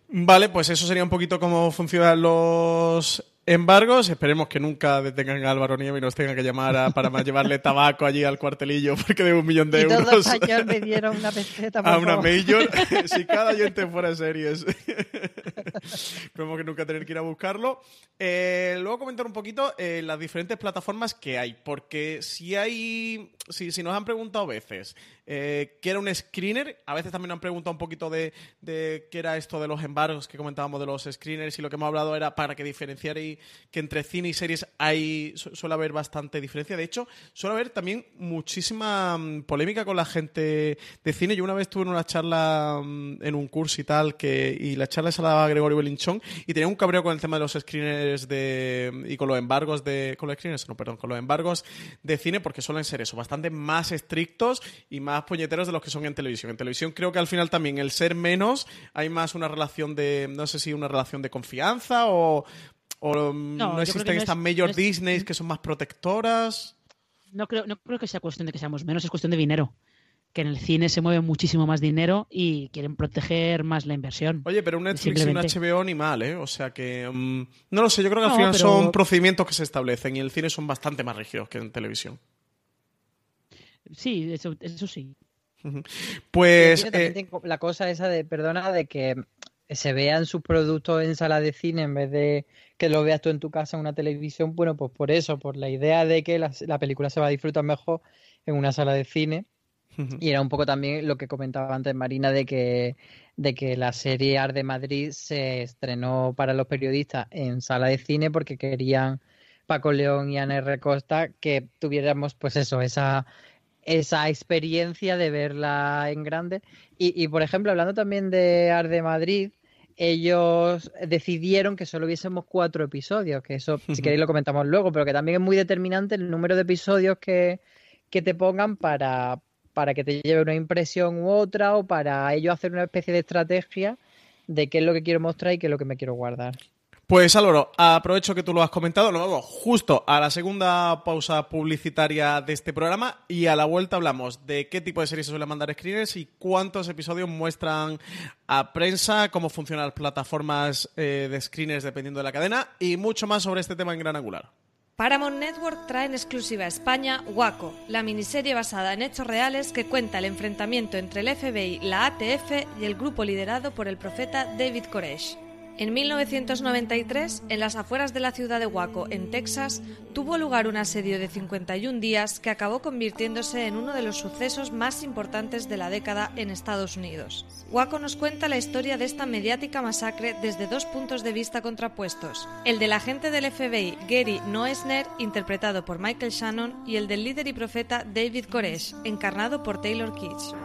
Vale, pues eso sería un poquito cómo funcionan los embargos. Esperemos que nunca detengan a Álvaro Nieve y nos tengan que llamar para más llevemos tabaco allí al cuartelillo porque de un millón de y euros. Todos años me dieron una peseta. a una major. si cada oyente fuera series. Esperemos que nunca tener que ir a buscarlo. Eh, luego comentar un poquito eh, las diferentes plataformas que hay. Porque si hay. Si, nos han preguntado veces eh, qué era un screener, a veces también nos han preguntado un poquito de, de qué era esto de los embargos que comentábamos de los screeners y lo que hemos hablado era para que diferenciarais que entre cine y series hay suele haber bastante diferencia. De hecho, suele haber también muchísima mm, polémica con la gente de cine. Yo una vez tuve una charla mm, en un curso y tal, que, y la charla se la Gregorio Belinchón, y tenía un cabreo con el tema de los screeners de, y con los embargos de, con los screeners, no, perdón, con los embargos de cine, porque suelen ser eso, bastante más estrictos y más puñeteros de los que son en televisión. En televisión creo que al final también el ser menos hay más una relación de, no sé si una relación de confianza o ¿O no, existen estas mayor Disney que son más protectoras? No creo, no creo que sea cuestión de que seamos menos, es cuestión de dinero. Que en el cine se mueve muchísimo más dinero y quieren proteger más la inversión. Oye, pero un Netflix y un HBO ni mal, ¿eh? O sea que. Mm, no lo sé, yo creo que al final son procedimientos que se establecen y en el cine son bastante más rígidos que en televisión. Sí, eso, eso sí. Pues. Eh, la cosa esa de, perdona, de que se vean sus productos en sala de cine en vez de que lo veas tú en tu casa en una televisión, bueno, pues por eso, por la idea de que la, película se va a disfrutar mejor en una sala de cine. Y era un poco también lo que comentaba antes Marina de que, de que la serie Ar de Madrid se estrenó para los periodistas en sala de cine porque querían Paco León y Ana R. Costa que tuviéramos pues eso, esa, esa experiencia de verla en grande. Y, y por ejemplo, hablando también de Ar de Madrid, ellos decidieron que solo hubiésemos cuatro episodios, que eso, si queréis, lo comentamos luego, pero que también es muy determinante el número de episodios que, que te pongan para, para que te lleve una impresión u otra o para ellos hacer una especie de estrategia de qué es lo que quiero mostrar y qué es lo que me quiero guardar. Pues Álvaro, aprovecho que tú lo has comentado, nos vamos justo a la segunda pausa publicitaria de este programa y a la vuelta hablamos de qué tipo de series se suelen mandar screeners y cuántos episodios muestran a prensa, cómo funcionan las plataformas eh, de screeners dependiendo de la cadena y mucho más sobre este tema en gran angular. Paramount Network trae en exclusiva a España Waco, la miniserie basada en hechos reales que cuenta el enfrentamiento entre el FBI, la ATF y el grupo liderado por el profeta David Koresh. En 1993, en las afueras de la ciudad de Waco, en Texas, tuvo lugar un asedio de 51 días que acabó convirtiéndose en uno de los sucesos más importantes de la década en Estados Unidos. Waco nos cuenta la historia de esta mediática masacre desde dos puntos de vista contrapuestos, el del agente del FBI Gary Noesner, interpretado por Michael Shannon, y el del líder y profeta David Koresh, encarnado por Taylor Kitsch.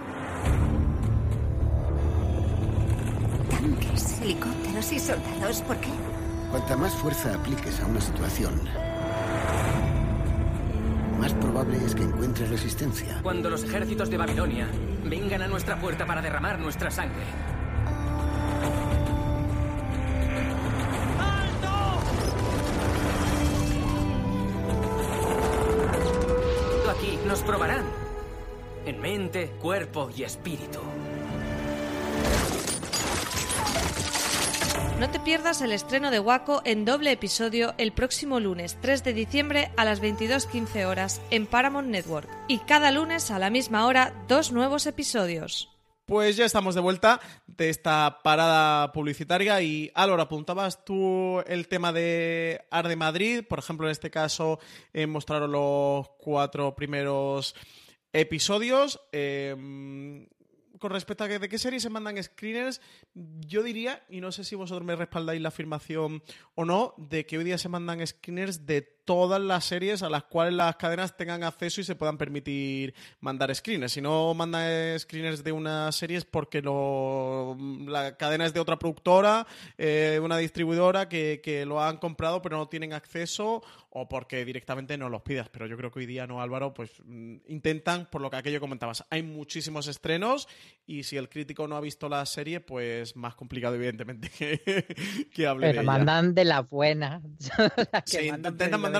helicópteros y soldados. ¿Por qué? Cuanta más fuerza apliques a una situación, más probable es que encuentres resistencia. Cuando los ejércitos de Babilonia vengan a nuestra puerta para derramar nuestra sangre. Aquí nos probarán. En mente, cuerpo y espíritu. No te pierdas el estreno de Waco en doble episodio el próximo lunes 3 de diciembre a las 22.15 horas en Paramount Network y cada lunes a la misma hora dos nuevos episodios. pues ya estamos de vuelta de esta parada publicitaria y Álvaro, apuntabas tú el tema de Arde Madrid, por ejemplo, en este caso eh, mostraron los cuatro primeros episodios. Eh, con respecto a de qué series se mandan screeners, yo diría, y no sé si vosotros me respaldáis la afirmación o no, de que hoy día se mandan screeners de todas las series a las cuales las cadenas tengan acceso y se puedan permitir mandar screeners. Si no mandan screeners de una serie es porque lo, la cadena es de otra productora, eh, una distribuidora que, que, lo han comprado pero no tienen acceso o porque directamente no los pidas. Pero yo creo que hoy día no, Álvaro, pues mm, intentan, por lo que aquello comentabas, hay muchísimos estrenos y si el crítico no ha visto la serie, pues más complicado evidentemente que, que hable pero de mandan ella. de la buena. sí, intentan mandar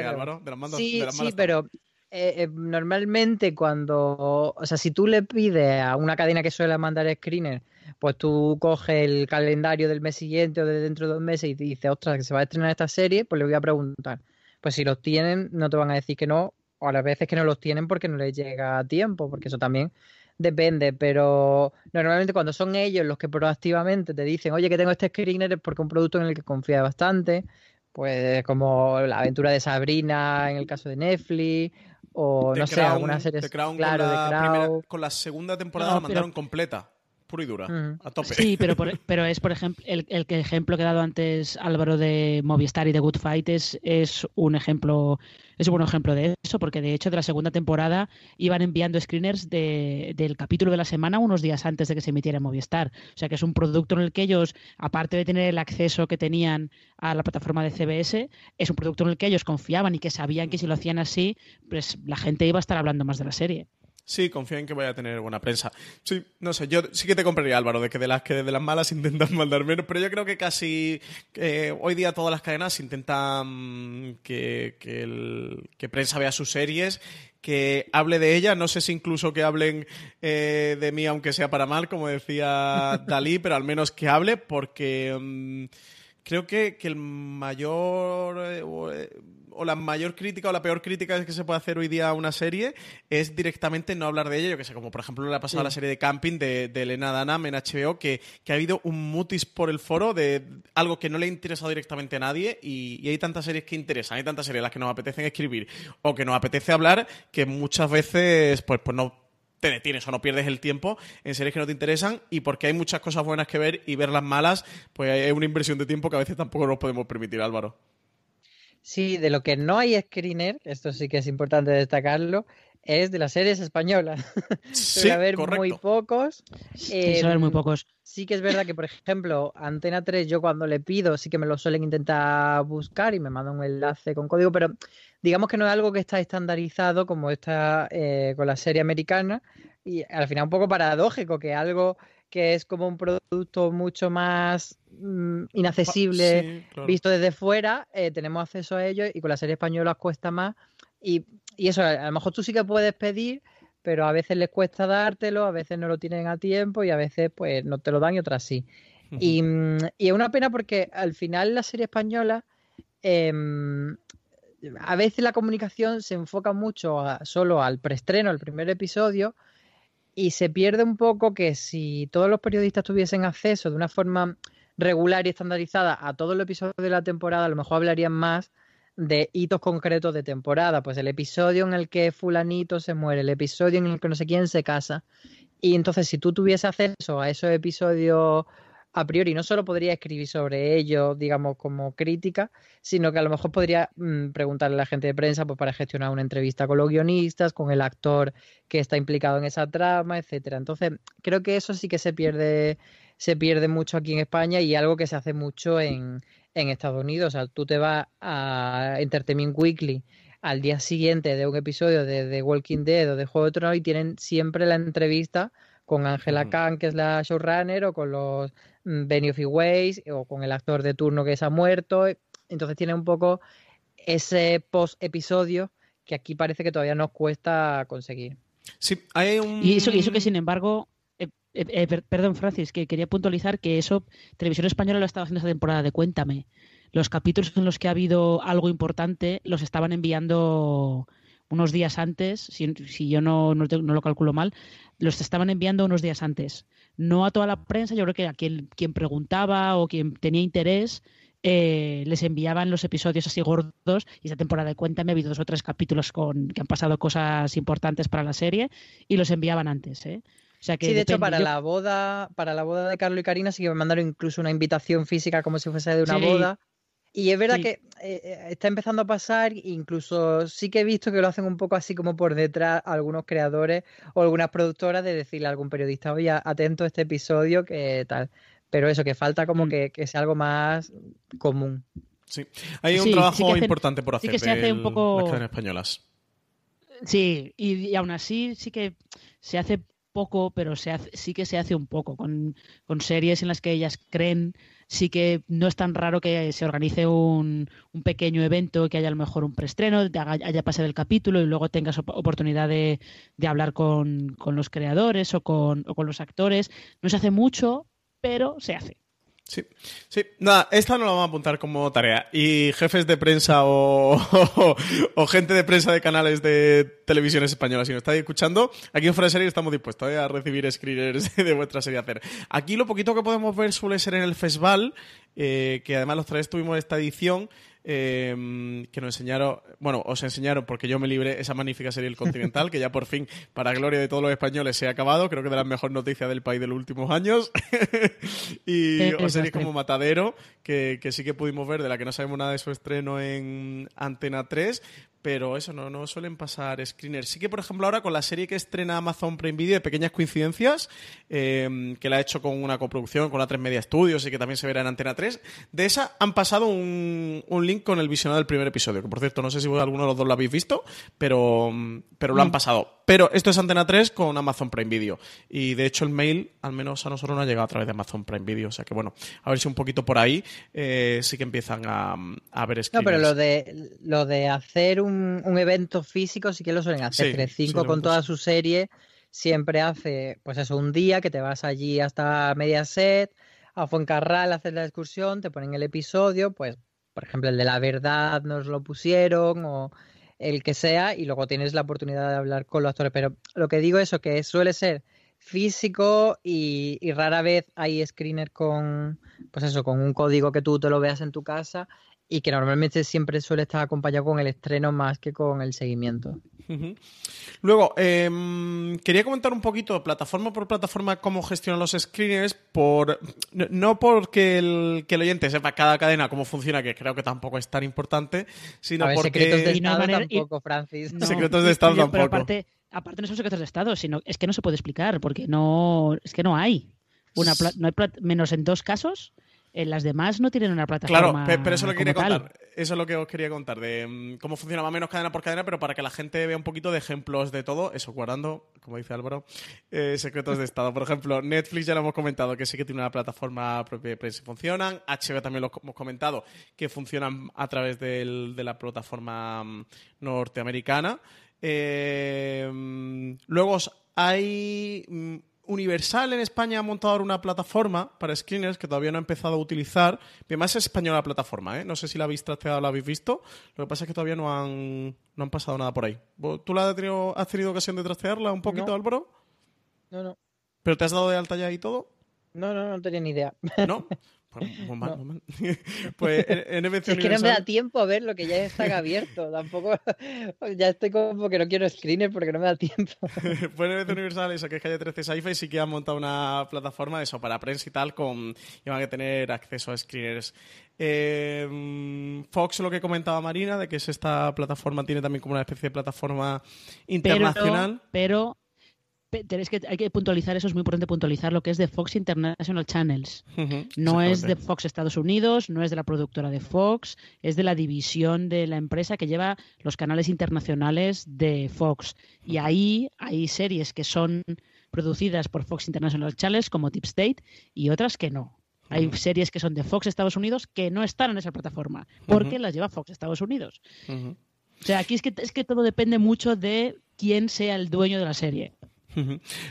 Eh, Álvaro, de las mandas, Sí, de las sí, pero eh, eh, normalmente cuando, o sea, si tú le pides a una cadena que suele mandar screener, pues tú coges el calendario del mes siguiente o de dentro de dos meses y te dices, ostras, que se va a estrenar esta serie, pues le voy a preguntar. Pues si los tienen, no te van a decir que no, o a las veces que no los tienen porque no les llega a tiempo, porque eso también depende, pero normalmente cuando son ellos los que proactivamente te dicen, oye, que tengo este screener es porque es un producto en el que confía bastante, pues como la aventura de Sabrina en el caso de Netflix, o The no sé, algunas series. Claro, con, la Crown. primera- con la segunda temporada No, la mandaron pero- completa, pura y dura, a tope. Sí, pero, por- pero es, por ejemplo, el, el ejemplo que ha dado antes Álvaro de Movistar y de Good Fight es, es un ejemplo, es un buen ejemplo de eso, porque de hecho de la segunda temporada iban enviando screeners de- del capítulo de la semana unos días antes de que se emitiera Movistar. O sea que es un producto en el que ellos, aparte de tener el acceso que tenían a la plataforma de CBS, es un producto en el que ellos confiaban y que sabían que si lo hacían así, pues la gente iba a estar hablando más de la serie. Sí, confío en que vaya a tener buena prensa. Sí, no sé, yo sí que te compraría, Álvaro, de que de las que de las malas intentan mandar menos, pero yo creo que casi eh, hoy día todas las cadenas intentan que, que, el- que prensa vea sus series, que hable de ella, no sé si incluso que hablen eh, de mí, aunque sea para mal, como decía Dalí, pero al menos que hable, porque mm, creo que, que el mayor eh, o, la mayor crítica o la peor crítica que se puede hacer hoy día a una serie es directamente no hablar de ella, yo que sé, como por ejemplo le ha pasado a la serie de Camping de, de Elena Danam en HBO, que, que ha habido un mutis por el foro de algo que no le ha interesado directamente a nadie y, y hay tantas series que interesan, hay tantas series las que nos apetecen escribir o que nos apetece hablar que muchas veces pues, pues no te detienes o no pierdes el tiempo en series que no te interesan y porque hay muchas cosas buenas que ver y ver las malas, pues es una inversión de tiempo que a veces tampoco nos podemos permitir, Álvaro. Sí, de lo que no hay screener, esto sí que es importante destacarlo, es de las series españolas. Sí, Suele haber correcto. muy pocos. Sí, suele haber muy Em, pocos. Sí que es verdad que, por ejemplo, Antena 3, yo cuando le pido, sí que me lo suelen intentar buscar y me mandan un enlace con código, pero digamos que no es algo que está estandarizado como está eh, con la serie americana. Y al final un poco paradójico que algo que es como un producto mucho más mm, inaccesible, Sí, claro. visto desde fuera, eh, tenemos acceso a ello y con la serie española cuesta más. Y, y eso, a lo mejor tú sí que puedes pedir, pero a veces les cuesta dártelo, a veces no lo tienen a tiempo y a veces pues no te lo dan y otras sí. Y, mm, y es una pena porque al final la serie española, em, a veces la comunicación se enfoca mucho a- solo al preestreno, al primer episodio, y se pierde un poco que si todos los periodistas tuviesen acceso de una forma regular y estandarizada a todos los episodios de la temporada, a lo mejor hablarían más de hitos concretos de temporada. Pues el episodio en el que fulanito se muere, el episodio en el que no sé quién se casa. Y entonces, si tú tuviese acceso a esos episodios a priori, no solo podría escribir sobre ellos, digamos, como crítica, sino que a lo mejor podría mm, preguntarle a la gente de prensa pues, para gestionar una entrevista con los guionistas, con el actor que está implicado en esa trama, etcétera. Entonces, creo que eso sí que se pierde, se pierde mucho aquí en España y algo que se hace mucho en, en Estados Unidos. O sea, tú te vas a Entertainment Weekly al día siguiente de un episodio de The Walking Dead o de Juego de Tronos y tienen siempre la entrevista con Angela Khan, que es la showrunner, o con los mm, Benioff Ways, o con el actor de turno que se ha muerto. Entonces tiene un poco ese post-episodio que aquí parece que todavía nos cuesta conseguir. Sí, hay un... Y eso, eso que, sin embargo, eh, eh, eh, perdón, Francis, que quería puntualizar que eso Televisión Española lo estaba haciendo esa temporada de Cuéntame. Los capítulos en los que ha habido algo importante los estaban enviando unos días antes, si, yo no, no, lo calculo mal, los estaban enviando unos días antes. No a toda la prensa, yo creo que a quien, quien preguntaba o quien tenía interés, eh, les enviaban los episodios así gordos y esta temporada de Cuéntame ha habido dos o tres capítulos con que han pasado cosas importantes para la serie y los enviaban antes, ¿eh? O sea que sí, de hecho, para la boda, para la boda de Carlos y Karina sí que me mandaron incluso una invitación física como si fuese de una boda. Y es verdad que eh, eh, está empezando a pasar, incluso sí que he visto que lo hacen un poco así como por detrás algunos creadores o algunas productoras de decirle a algún periodista, oye, atento a este episodio, que tal. Pero eso, que falta como mm. que, sea algo más común. Sí, hay un trabajo importante por hacer sí que se hace un poco... las cadenas españolas. Sí, y, aún así sí que se hace poco, pero se sí que se hace un poco, con, con series en las que ellas creen sí que no es tan raro que se organice un, un pequeño evento, que haya a lo mejor un preestreno, haya pasado el capítulo y luego tengas oportunidad de, de hablar con, con, los creadores o con, o con los actores. No se hace mucho, pero se hace. Sí, sí. Nada, esta no la vamos a apuntar como tarea. Y jefes de prensa o, o, gente de prensa de canales de televisiones españolas, si nos estáis escuchando, aquí en Fuera Serie estamos dispuestos eh, a recibir screeners de vuestra serie hacer. Aquí lo poquito que podemos ver suele ser en el festival, eh, que además los tres tuvimos esta edición, Em, que nos enseñaron, bueno, os enseñaron porque yo me libré esa magnífica serie El Continental, que ya por fin, para gloria de todos los españoles, se ha acabado. Creo que de las mejores noticias del país de los últimos años. y eh, o series como Matadero, que, que sí que pudimos ver, de la que no sabemos nada de su estreno en Antena 3, pero eso no, no suelen pasar screeners. Sí que, por ejemplo, ahora con la serie que estrena Amazon Prime Video de Pequeñas Coincidencias, em, que la ha hecho con una coproducción con la 3 Media Studios y que también se verá en Antena 3, de esa han pasado un, un link con el visionado del primer episodio, que por cierto, no sé si alguno de los dos lo habéis visto, pero, pero lo han mm. pasado. Pero esto es Antena 3 con Amazon Prime Video. Y de hecho el mail, al menos a nosotros, no ha llegado a través de Amazon Prime Video. O sea que bueno, a ver si un poquito por ahí eh, sí que empiezan a, a ver. No, pero lo de, lo de hacer un, un evento físico sí que lo suelen hacer. 3.5 con toda su serie siempre hace, pues eso, un día que te vas allí hasta Mediaset, a Fuencarral a hacer la excursión, te ponen el episodio, pues por ejemplo el de la verdad nos lo pusieron o el que sea, y luego tienes la oportunidad de hablar con los actores. Pero lo que digo es eso, que suele ser físico y, rara vez hay screener con, pues eso, con un código que tú te lo veas en tu casa y que normalmente siempre suele estar acompañado con el estreno más que con el seguimiento. Luego, em, quería comentar un poquito, plataforma por plataforma, cómo gestionan los screeners, por no porque el, que el oyente sepa cada cadena cómo funciona, que creo que tampoco es tan importante, sino porque... Secretos de Estado tampoco, Francis. secretos de Estado tampoco. aparte, aparte no son secretos de Estado, sino es que no se puede explicar, porque no es que no hay. Una no hay menos en dos casos en las demás no tienen una plataforma. Claro, pero eso es lo que quería contar. Eso es lo que os quería contar, de mm, cómo funciona más o menos cadena por cadena, pero para que la gente vea un poquito de ejemplos de todo, eso guardando, como dice Álvaro, eh, secretos de Estado. Por ejemplo, Netflix ya lo hemos comentado que sí que tiene una plataforma propia de prensa y funcionan. HBO también lo hemos comentado que funcionan a través de la plataforma mm, norteamericana. Eh, mm, luego hay Universal en España ha montado ahora una plataforma para screeners que todavía no ha empezado a utilizar. Además es española la plataforma, ¿eh? No sé si la habéis trasteado o la habéis visto. Lo que pasa es que todavía no han, no han pasado nada por ahí. ¿Tú la has tenido, has tenido ocasión de trastearla un poquito, Álvaro? No, no. ¿Pero te has dado de alta ya y todo? No, no, no tenía ni idea. ¿No? Muy mal, muy mal. Pues en NBC Es que no me da tiempo a ver lo que ya está abierto. Tampoco. Ya estoy como que no quiero screener porque no me da tiempo. Pues NBC Universal, eso que es calle 13 Sci-Fi, sí que han montado una plataforma eso para prensa y tal, con, y van a tener acceso a screeners. Eh, mm, Fox, lo que comentaba Marina, de que es esta plataforma, tiene también como una especie de plataforma internacional. Pero, pero es que hay que puntualizar, eso es muy importante puntualizar, lo que es de Fox International Channels. No es de. Fox Estados Unidos, no es de la productora de Fox, es de la división de la empresa que lleva los canales internacionales de Fox. Y ahí hay series que son producidas por Fox International Channels como Deep State y otras que no. Hay series que son de Fox Estados Unidos que no están en esa plataforma porque las lleva Fox Estados Unidos. O sea, aquí es que, es que todo depende mucho de quién sea el dueño de la serie.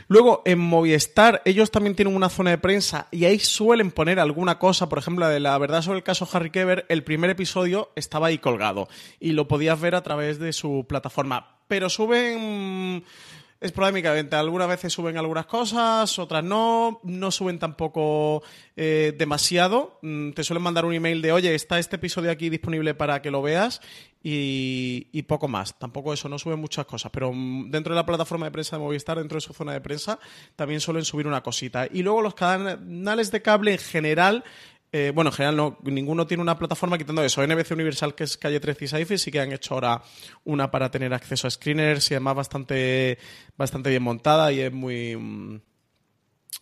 Luego, en Movistar, ellos también tienen una zona de prensa y ahí suelen poner alguna cosa. Por ejemplo, de la verdad sobre el caso Harry Keber, el primer episodio estaba ahí colgado y lo podías ver a través de su plataforma. Pero suben esporádicamente. Algunas veces suben algunas cosas, otras no. No suben tampoco eh, demasiado. Mm, Te suelen mandar un email de, oye, está este episodio aquí disponible para que lo veas y, y poco más. Tampoco eso, no suben muchas cosas. Pero mm, dentro de la plataforma de prensa de Movistar, dentro de su zona de prensa, también suelen subir una cosita. Y luego los canales de cable en general. Eh, bueno, en general no, ninguno tiene una plataforma quitando eso. NBC Universal, que es calle 13 y sí que han hecho ahora una para tener acceso a screeners y además bastante, bastante bien montada y es muy,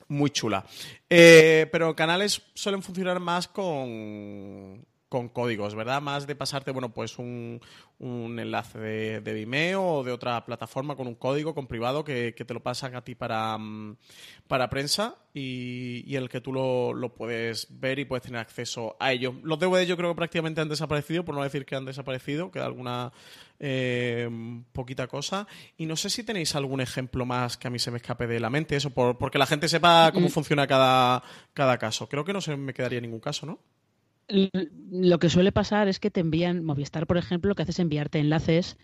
muy chula. Eh, pero canales suelen funcionar más con, con códigos, ¿verdad? Más de pasarte, bueno, pues un, un enlace de, de Vimeo o de otra plataforma con un código, con privado, que, que te lo pasan a ti para, mm, para prensa y, y el que tú lo, lo puedes ver y puedes tener acceso a ello. Los DVD yo creo que prácticamente han desaparecido, por no decir que han desaparecido, queda alguna eh, poquita cosa. Y no sé si tenéis algún ejemplo más que a mí se me escape de la mente, eso, por, porque la gente sepa cómo Mm. funciona cada, cada caso. Creo que no se me quedaría ningún caso, ¿no? Lo que suele pasar es que te envían, Movistar, por ejemplo, lo que hace es enviarte enlaces,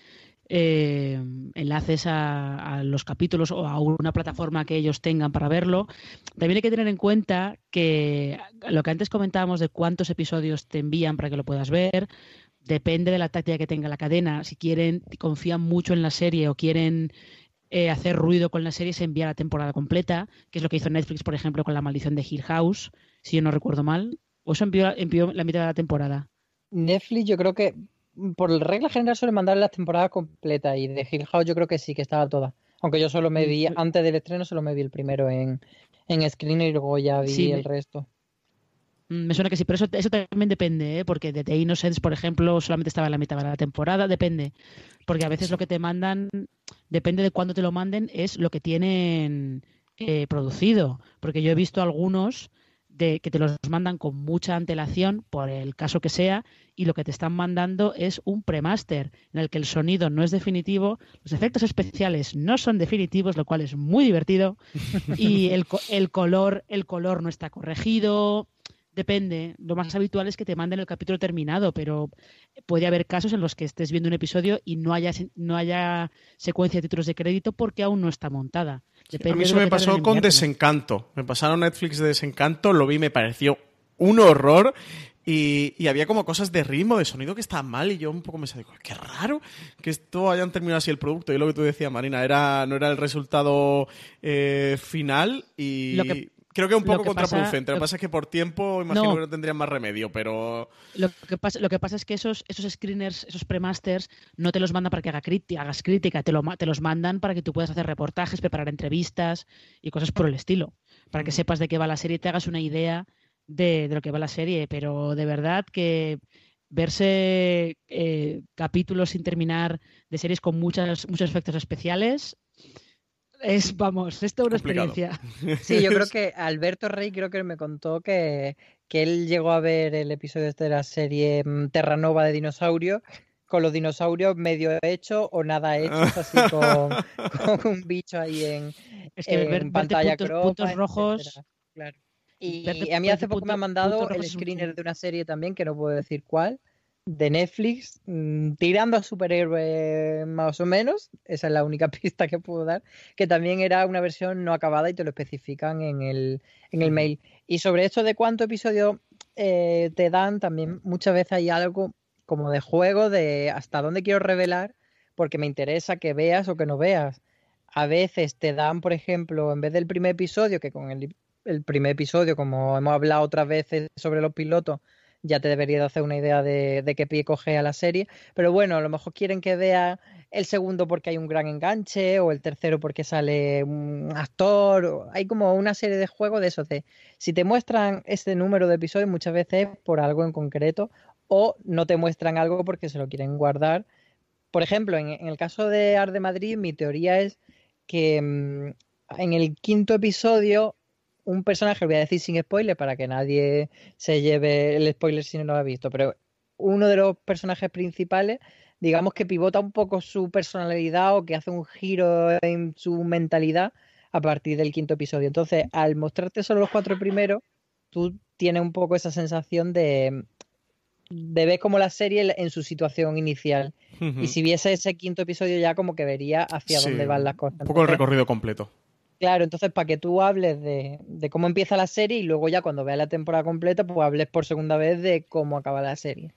eh, enlaces a, a los capítulos o a una plataforma que ellos tengan para verlo. También hay que tener en cuenta que lo que antes comentábamos de cuántos episodios te envían para que lo puedas ver, depende de la táctica que tenga la cadena. Si quieren, confían mucho en la serie o quieren eh, hacer ruido con la serie, se envía la temporada completa, que es lo que hizo Netflix, por ejemplo, con La Maldición de Hill House, si yo no recuerdo mal. O eso envió la mitad de la temporada. Netflix, yo creo que mm, por regla general suele mandar las temporadas completas y de Hill House yo creo que sí, que estaba toda. Aunque yo solo me vi, antes del estreno, solo me vi el primero en, en screen y luego ya vi Sí, el resto. Mm, Me suena que sí, pero eso, eso también depende, ¿eh? porque de The Innocents, por ejemplo, solamente estaba en la mitad de la temporada, depende. Porque a veces lo que te mandan, depende de cuándo te lo manden, es lo que tienen eh, producido. Porque yo he visto algunos que te los mandan con mucha antelación, por el caso que sea, y lo que te están mandando es un premaster, en el que el sonido no es definitivo, los efectos especiales no son definitivos, lo cual es muy divertido, y el, el color, el color no está corregido. Depende. Lo más habitual es que te manden el capítulo terminado, pero puede haber casos en los que estés viendo un episodio y no haya, no haya secuencia de títulos de crédito porque aún no está montada. Depende a mí eso me pasó con. Desencanto. Me pasaron Netflix de Desencanto, lo vi, me pareció un horror. Y, y había como cosas de ritmo, de sonido que estaban mal y yo un poco me salí, qué raro que esto hayan terminado así el producto. Y lo que tú decías, Marina, era, no era el resultado eh, final y Lo que- creo que un lo poco pasa- contraproducente. Lo que lo- pasa es que por tiempo imagino No. que no tendrían más remedio, pero... Lo que pasa, lo que pasa es que esos, esos screeners, esos premasters, no te los mandan para que haga hagas crítica, lo, te los mandan para que tú puedas hacer reportajes, preparar entrevistas y cosas por el estilo. Para que sepas de qué va la serie y te hagas una idea de, de lo que va la serie. Pero de verdad que verse eh, capítulos sin terminar de series con muchas, muchos efectos especiales es, vamos, es toda una Complicado. experiencia. Sí, yo creo que Alberto Rey creo que me contó que, que él llegó a ver el episodio este de la serie mm, Terranova de dinosaurios con los dinosaurios medio hechos o nada hechos, así con, con un bicho ahí en, Es que en ver- verte pantalla puntos- cropa, puntos etcétera. rojos- Claro. Y Verte- a mí hace poco me han mandado el un- screener de una serie también, que no puedo decir cuál, de Netflix, mm, tirando a superhéroe más o menos, esa es la única pista que puedo dar, que también era una versión no acabada y te lo especifican en el, en el mail. Y sobre esto de cuánto episodio, eh, te dan también, muchas veces hay algo como de juego de hasta dónde quiero revelar porque me interesa que veas o que no veas. A veces te dan, por ejemplo, en vez del primer episodio, que con el, el primer episodio, como hemos hablado otras veces sobre los pilotos, ya te debería de hacer una idea de, de qué pie coge a la serie. Pero bueno, a lo mejor quieren que vea el segundo porque hay un gran enganche, o el tercero porque sale un actor. Hay como una serie de juegos de esos. De, si te muestran este número de episodios, muchas veces es por algo en concreto, o no te muestran algo porque se lo quieren guardar. Por ejemplo, en, el caso de Ar de Madrid, mi teoría es que mm, en el quinto episodio un personaje, lo voy a decir sin spoiler para que nadie se lleve el spoiler si no lo ha visto, pero uno de los personajes principales, digamos que pivota un poco su personalidad o que hace un giro en su mentalidad a partir del quinto episodio. Entonces, al mostrarte solo los cuatro primeros, tú tienes un poco esa sensación de, de ver como la serie en su situación inicial. Y si viese ese quinto episodio ya como que vería hacia Sí, dónde van las cosas. Un poco el recorrido completo. Claro, entonces para que tú hables de, cómo empieza la serie y luego ya cuando veas la temporada completa, pues hables por segunda vez de cómo acaba la serie.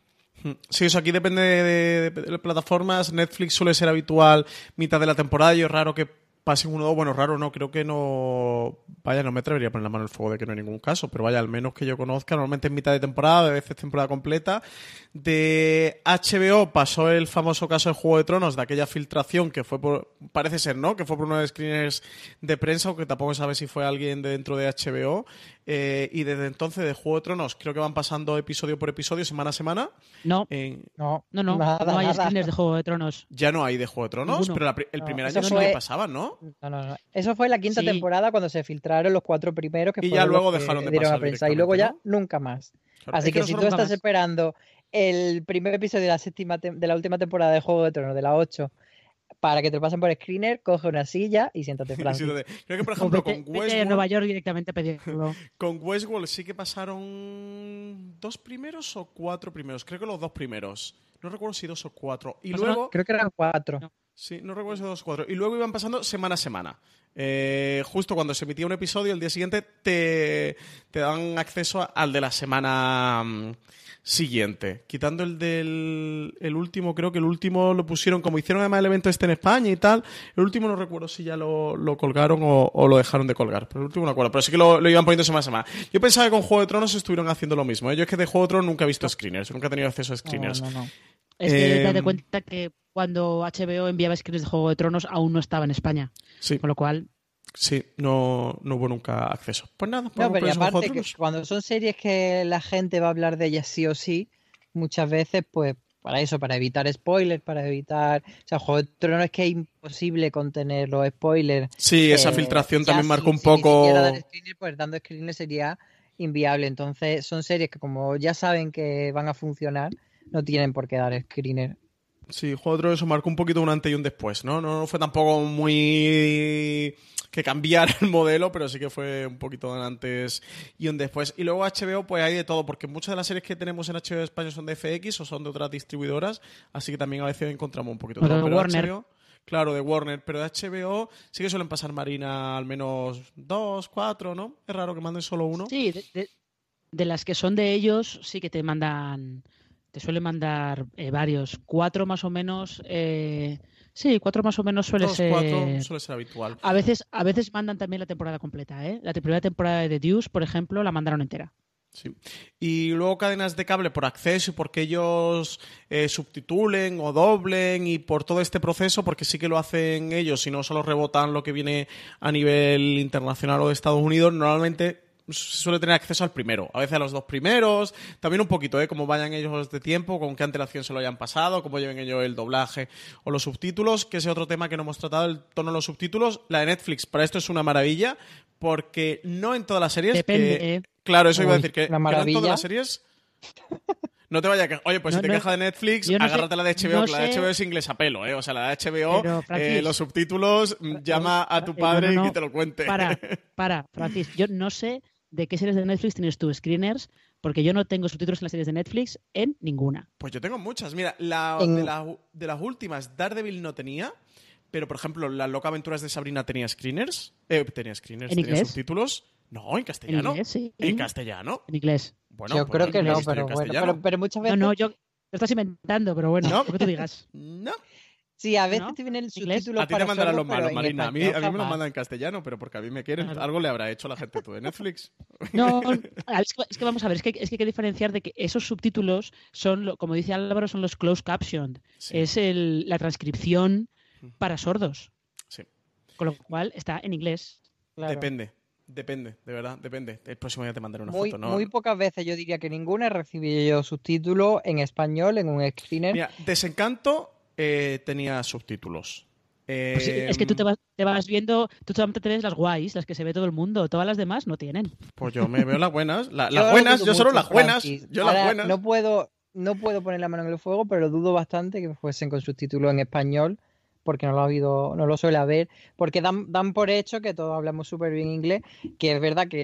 Sí, eso aquí depende de, de- plataformas. Netflix suele ser habitual mitad de la temporada y es raro que pasen uno o dos. Bueno, raro no, creo que no. Vaya, no me atrevería a poner la mano en el fuego de que no hay ningún caso, pero vaya, al menos que yo conozca, normalmente es mitad de temporada, a veces temporada completa. De HBO pasó el famoso caso de Juego de Tronos, de aquella filtración que fue por. Parece ser, ¿no? Que fue por uno de screeners de prensa, aunque tampoco sabe si fue alguien de dentro de HBO. Eh, y desde entonces, de Juego de Tronos, creo que van pasando episodio por episodio, semana a semana. No, En- No, no, no, nada, no hay nada. screeners de Juego de Tronos. ya no hay de Juego de Tronos, Ninguno. pero la el No, primer año sí fue- que pasaban, ¿no? No, no, no. Eso fue la quinta Sí. temporada cuando se filtraron los cuatro primeros que Y ya luego dejaron de dieron a pasar prensa. Y luego ya nunca más. Claro, Así es que, que si tú estás más. esperando el primer episodio de la séptima de la última temporada de Juego de Tronos, de la 8, para que te lo pasen por screener, coge una silla y siéntate, Francis. Creo que, por ejemplo, con Westworld, Nueva York directamente a pedirlo. con Westworld sí que pasaron dos primeros o cuatro primeros. Creo que los dos primeros. No recuerdo si dos o cuatro. Y Pasaron- luego, Creo que eran cuatro. sí, no recuerdo si dos o cuatro. Y luego iban pasando semana a semana. Eh, justo cuando se emitía un episodio, el día siguiente te, te dan acceso al de la semana siguiente. Quitando el del el último, creo que el último lo pusieron, como hicieron además el evento este en España y tal. El último no recuerdo si ya lo, lo colgaron o, o lo dejaron de colgar. Pero el último no acuerdo. Pero sí que lo, lo iban poniendo semana a semana. Yo pensaba que con Juego de Tronos estuvieron haciendo lo mismo. ¿eh? Yo es que de Juego de Tronos nunca he visto screeners. Nunca he tenido acceso a screeners. No, no, no. Es que Eh, date cuenta que cuando HBO enviaba screens de Juego de Tronos aún no estaba en España. Sí, Con lo cual, sí, no, no hubo nunca acceso. Pues nada, No, vamos pero aparte, que cuando son series que la gente va a hablar de ellas sí o sí, muchas veces, pues, para eso, para evitar spoilers, para evitar. O sea, Juego de Tronos es que es imposible contener los spoilers. Sí, esa Eh, filtración también si- marcó un si poco. siquiera dar screener, pues dando screener sería inviable. Entonces, son series que, como ya saben que van a funcionar, no tienen por qué dar screener. Sí, Juego de Tronos eso marcó un poquito un antes y un después, ¿no? No, no fue tampoco muy que cambiara el modelo, pero sí que fue un poquito un antes y un después. Y luego HBO, pues hay de todo, porque muchas de las series que tenemos en HBO España son de FX o son de otras distribuidoras, así que también a veces encontramos un poquito de todo. Pero Warner. HBO, claro, de Warner, pero de HBO sí que suelen pasar Marina al menos dos, cuatro, ¿no? Es raro que manden solo uno. sí, de, de- de las que son de ellos, sí que te mandan, te suelen mandar eh, varios. Cuatro más o menos, eh, sí, cuatro más o menos suele ser. cuatro suele ser habitual. A veces, a veces mandan también la temporada completa, ¿eh? La primera temporada de The Deuce, por ejemplo, la mandaron entera. Sí. Y luego cadenas de cable por acceso y porque ellos eh, subtitulen o doblen y por todo este proceso, porque sí que lo hacen ellos y no solo rebotan lo que viene a nivel internacional o de Estados Unidos, normalmente suele tener acceso al primero, a veces a los dos primeros, también un poquito, ¿eh? Cómo vayan ellos de tiempo, con qué antelación se lo hayan pasado, cómo lleven ellos el doblaje o los subtítulos, que ese otro tema que no hemos tratado, el tono de los subtítulos. La de Netflix, para esto es una maravilla, porque no en todas las series... Depende, que- ¿eh? Claro, eso iba a decir que, la que no en maravilla. todas las series. No te vayas a. Oye, pues No, si te no, quejas de Netflix, yo no sé- agárrate la de HBO, que la de HBO es inglés a pelo, ¿eh? O sea, la de HBO, Pero, eh, los subtítulos, mm, llama a tu eh, padre no, no, y que te lo cuente. Para, para, Francis, yo no sé de qué series de Netflix tienes tú screeners, porque yo no tengo subtítulos en las series de Netflix en ninguna. Pues yo tengo muchas. Mira, la, En- de, la- de las últimas, Daredevil no tenía, pero por ejemplo, Las Loca Aventuras de Sabrina tenía screeners. Eh, tenía screeners, ¿En tenía inglés? subtítulos. No, en castellano. En inglés, sí. En castellano. En inglés. Bueno, yo pues creo que no, pero en bueno, castellano. pero, pero muchas No, veces. no, yo lo estás inventando, pero bueno, No. lo que tú digas. No. Sí, a veces ¿No? te vienen ¿Inglés? subtítulos A ti te mandarán los malos, Marina. A mí, a mí me los mandan en castellano, pero porque a mí me quieren. Claro. Algo le habrá hecho la gente tú de Netflix. No, es que, es que vamos a ver, es que, es que hay que diferenciar de que esos subtítulos son, lo- como dice Álvaro, son los closed captioned. Sí. Es el, la transcripción para sordos. Sí. Con lo cual está en inglés. Claro. Depende. Depende, de verdad, depende. El próximo día te mandaré una Muy, foto, ¿no? muy pocas veces yo diría que ninguna he recibido subtítulos en español en un screener. Mira, Desencanto eh, tenía subtítulos. Pues sí, Eh, es que tú te vas, te vas viendo, tú solamente te ves las guays, las que se ve todo el mundo, todas las demás no tienen. Pues yo me veo las buenas. La- las buenas, yo solo mucho, las buenas. Francis. Yo Ahora, las buenas. No puedo, no puedo poner la mano en el fuego, pero dudo bastante que fuesen con subtítulos en español, porque no lo ha habido, no lo suele haber, porque dan, dan por hecho que todos hablamos súper bien inglés, que es verdad que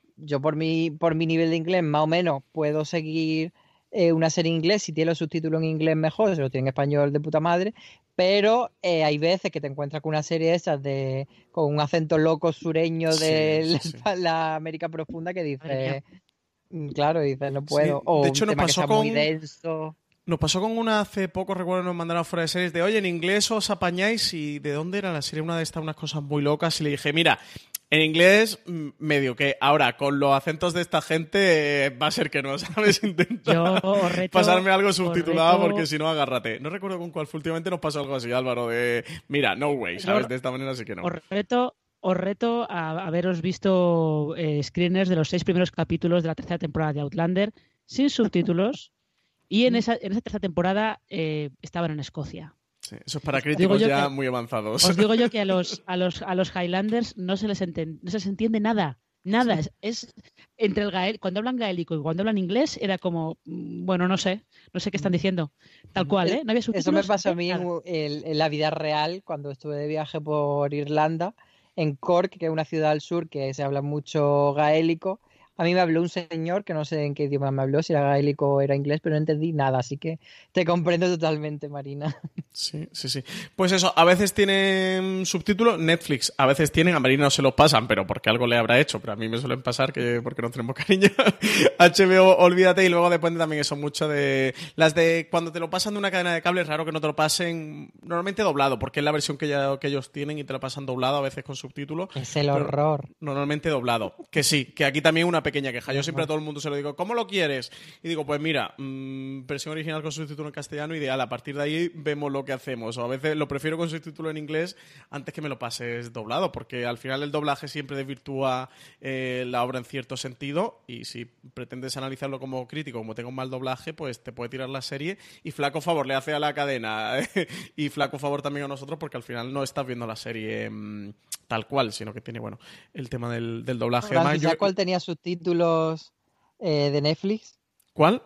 yo por mi, por mi nivel de inglés más o menos puedo seguir eh, una serie en inglés, si tiene los subtítulos en inglés mejor, si lo tiene en español de puta madre, pero eh, hay veces que te encuentras con una serie de esas de, con un acento loco sureño de sí, sí. la, la América profunda que dice, mm, claro, dice, no puedo, de o hecho, un nos tema que pasó sea muy con- denso. Nos pasó con una hace poco, recuerdo, nos mandaron fuera de series de, oye, en inglés os apañáis y ¿de dónde era la serie? Una de estas, unas cosas muy locas y le dije, mira, en inglés mm, medio que ahora con los acentos de esta gente eh, va a ser que no, ¿sabes? Intenta Yo reto- pasarme algo subtitulado reto- porque si no, agárrate. No recuerdo con cuál fue últimamente nos pasó algo así, Álvaro, de, mira, no way, ¿sabes? Yo- De esta manera sí que no. Os reto, os reto a haberos visto eh, screeners de los seis primeros capítulos de la tercera temporada de Outlander sin subtítulos y en esa, en esa tercera temporada eh, estaban en Escocia. Sí, eso es para críticos ya que- muy avanzados. Os digo yo que a los, a los, a los Highlanders no se les, enten- no se les entiende nada. Nada. Es, es entre el gael, cuando hablan gaélico y cuando hablan inglés era como, mm, bueno, no sé, no sé qué están diciendo. Tal cual, ¿eh? No había subtítulos. Eso me pasó a mí en- en la vida real cuando estuve de viaje por Irlanda, en Cork, que es una ciudad al sur que se habla mucho gaélico. A mí me habló un señor que no sé en qué idioma me habló, si era gaélico o era inglés, pero no entendí nada, así que te comprendo totalmente, Marina. Sí, sí, sí. Pues eso, a veces tienen subtítulos, Netflix, a veces tienen, a Marina no se los pasan, pero porque algo le habrá hecho, pero a mí me suelen pasar que porque no tenemos cariño. HBO, olvídate, y luego depende también eso mucho de las de cuando te lo pasan de una cadena de cable, es raro que no te lo pasen normalmente doblado, porque es la versión que, ya, que ellos tienen y te lo pasan doblado, a veces con subtítulos. Es el horror. Normalmente doblado. Que sí, que aquí también una pequeña queja. Yo siempre a todo el mundo se lo digo, ¿cómo lo quieres? Y digo, pues mira, mm, versión original con subtítulo en castellano, ideal. A partir de ahí vemos lo que hacemos. O a veces lo prefiero con subtítulo en inglés antes que me lo pases doblado, porque al final el doblaje siempre desvirtúa eh, la obra en cierto sentido. Y si pretendes analizarlo como crítico, como tenga un mal doblaje, pues te puede tirar la serie. Y flaco favor le hace a la cadena. y flaco favor también a nosotros, porque al final no estás viendo la serie mm, tal cual, sino que tiene, bueno, el tema del, del doblaje. Francis, Además, yo- ¿sabes cuál tenía subtítulos eh, de Netflix? ¿Cuál?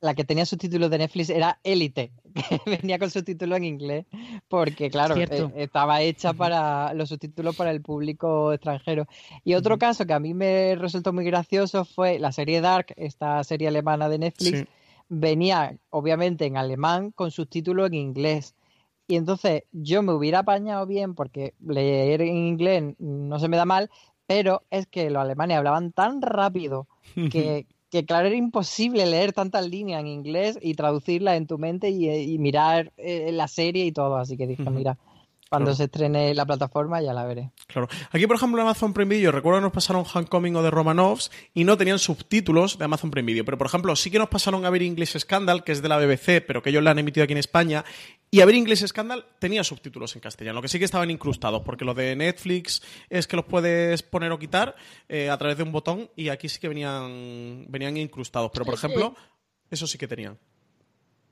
La que tenía subtítulos de Netflix era Élite, que venía con subtítulos en inglés, porque claro, eh, estaba hecha para los subtítulos para el público extranjero. Y otro caso que a mí me resultó muy gracioso fue la serie Dark, esta serie alemana de Netflix, Sí. venía obviamente en alemán con subtítulos en inglés. Y entonces yo me hubiera apañado bien porque leer en inglés no se me da mal, pero es que los alemanes hablaban tan rápido que, que, claro, era imposible leer tantas líneas en inglés y traducirlas en tu mente y, y mirar eh, la serie y todo. Así que dije, mira, Cuando se estrene la plataforma ya la veré. Claro. Aquí, por ejemplo, en Amazon Prime Video, recuerdo que nos pasaron Homecoming o de Romanovs y no tenían subtítulos de Amazon Prime Video. Pero, por ejemplo, sí que nos pasaron a ver English Scandal, que es de la BBC, pero que ellos la han emitido aquí en España. Y a ver English Scandal tenía subtítulos en castellano, lo que sí que estaban incrustados, porque lo de Netflix es que los puedes poner o quitar eh, a través de un botón y aquí sí que venían, venían incrustados. Pero, por ejemplo, eso sí que tenían.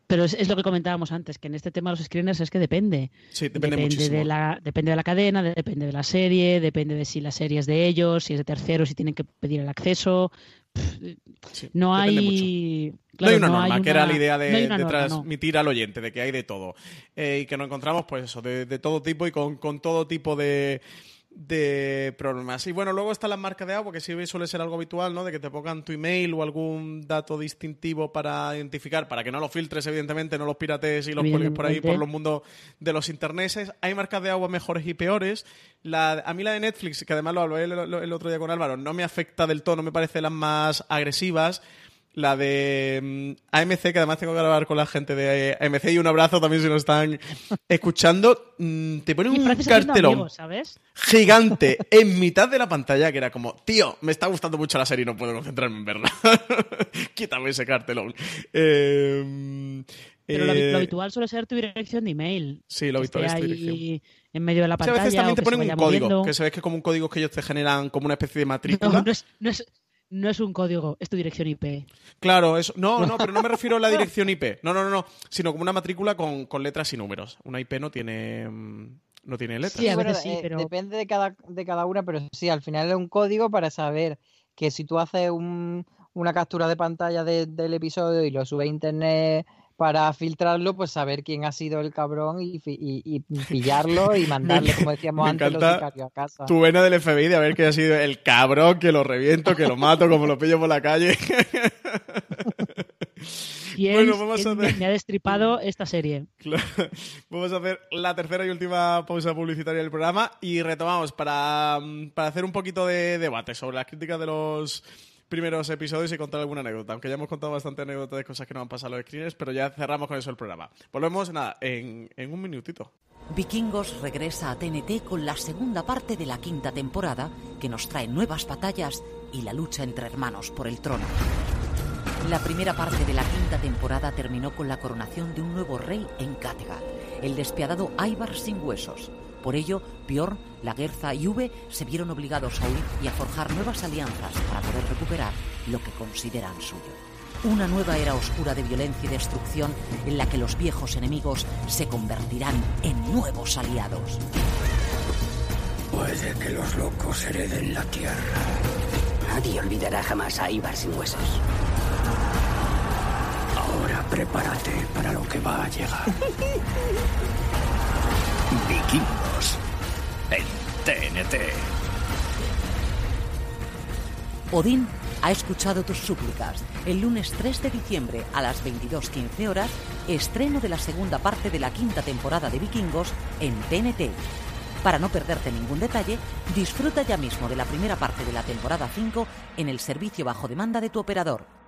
Pero es, es, lo que comentábamos antes, que en este tema de los screeners es que depende. Sí, depende, depende de la Depende de la cadena, depende de la serie, depende de si la serie es de ellos, si es de terceros, si tienen que pedir el acceso. Sí, no hay... Claro, no hay una no norma, hay que era la idea de, norma, transmitir no. al oyente, de que hay de todo. Eh, y que nos encontramos, pues eso, de, de todo tipo y con, con todo tipo de de problemas. Y bueno, luego está la marca de agua, que sí suele ser algo habitual, ¿no? De que te pongan tu email o algún dato distintivo para identificar, para que no lo filtres, evidentemente, no los pirates y los cuelgues por ahí por los mundos de los interneses. Hay marcas de agua mejores y peores. La, a mí la de Netflix, que además lo hablé el, el otro día con Álvaro, no me afecta del todo, no me parece las más agresivas la de um, AMC, que además tengo que grabar con la gente de AMC y un abrazo también si nos están escuchando, mm, te ponen un cartelón amigos, ¿sabes? gigante en mitad de la pantalla que era como, tío, me está gustando mucho la serie y no puedo concentrarme en verla. Quítame ese cartelón. Eh, Pero lo, lo, habitual suele ser tu dirección de email. Sí, lo habitual es tu dirección. En medio de la pantalla. A veces también te ponen un código, moviendo. que se ve que como un código que ellos te generan como una especie de matrícula. No, no es, no es, no es un código, es tu dirección IP. Claro, eso. No, no, pero no me refiero a la dirección IP. No, no, no, no. Sino como una matrícula con, con letras y números. Una IP no tiene. No tiene letras. Sí, a veces sí, eh, pero. Depende de cada, de cada una, pero sí, al final es un código para saber que si tú haces un, una captura de pantalla de, del episodio y lo subes a internet para filtrarlo, pues saber quién ha sido el cabrón y, y, y pillarlo y mandarle, como decíamos me antes, los a casa. Tu vena del FBI de ver que ha sido el cabrón, que lo reviento, que lo mato, como lo pillo por la calle. ¿Quién, bueno, vamos quién a me ha destripado esta serie? Claro. Vamos a hacer la tercera y última pausa publicitaria del programa y retomamos para, para hacer un poquito de debate sobre las críticas de los primeros episodios y contar alguna anécdota. Aunque ya hemos contado bastante anécdotas de cosas que nos han pasado a los screeners, pero ya cerramos con eso el programa. Volvemos, en, en un minutito. Vikingos regresa a TNT con la segunda parte de la quinta temporada, que nos trae nuevas batallas y la lucha entre hermanos por el trono. La primera parte de la quinta temporada terminó con la coronación de un nuevo rey en Kattegat, el despiadado Ivar sin huesos. Por ello, Bjorn, Lagertha y Uwe se vieron obligados a huir y a forjar nuevas alianzas para poder recuperar lo que consideran suyo. Una nueva era oscura de violencia y destrucción en la que los viejos enemigos se convertirán en nuevos aliados. Puede que los locos hereden la tierra. Nadie olvidará jamás a Ivar sin huesos. Ahora prepárate para lo que va a llegar. Vikingos en TNT. Odín ha escuchado tus súplicas. El lunes 3 de diciembre a las 22.15 horas, estreno de la segunda parte de la quinta temporada de Vikingos en TNT. Para no perderte ningún detalle, disfruta ya mismo de la primera parte de la temporada 5 en el servicio bajo demanda de tu operador.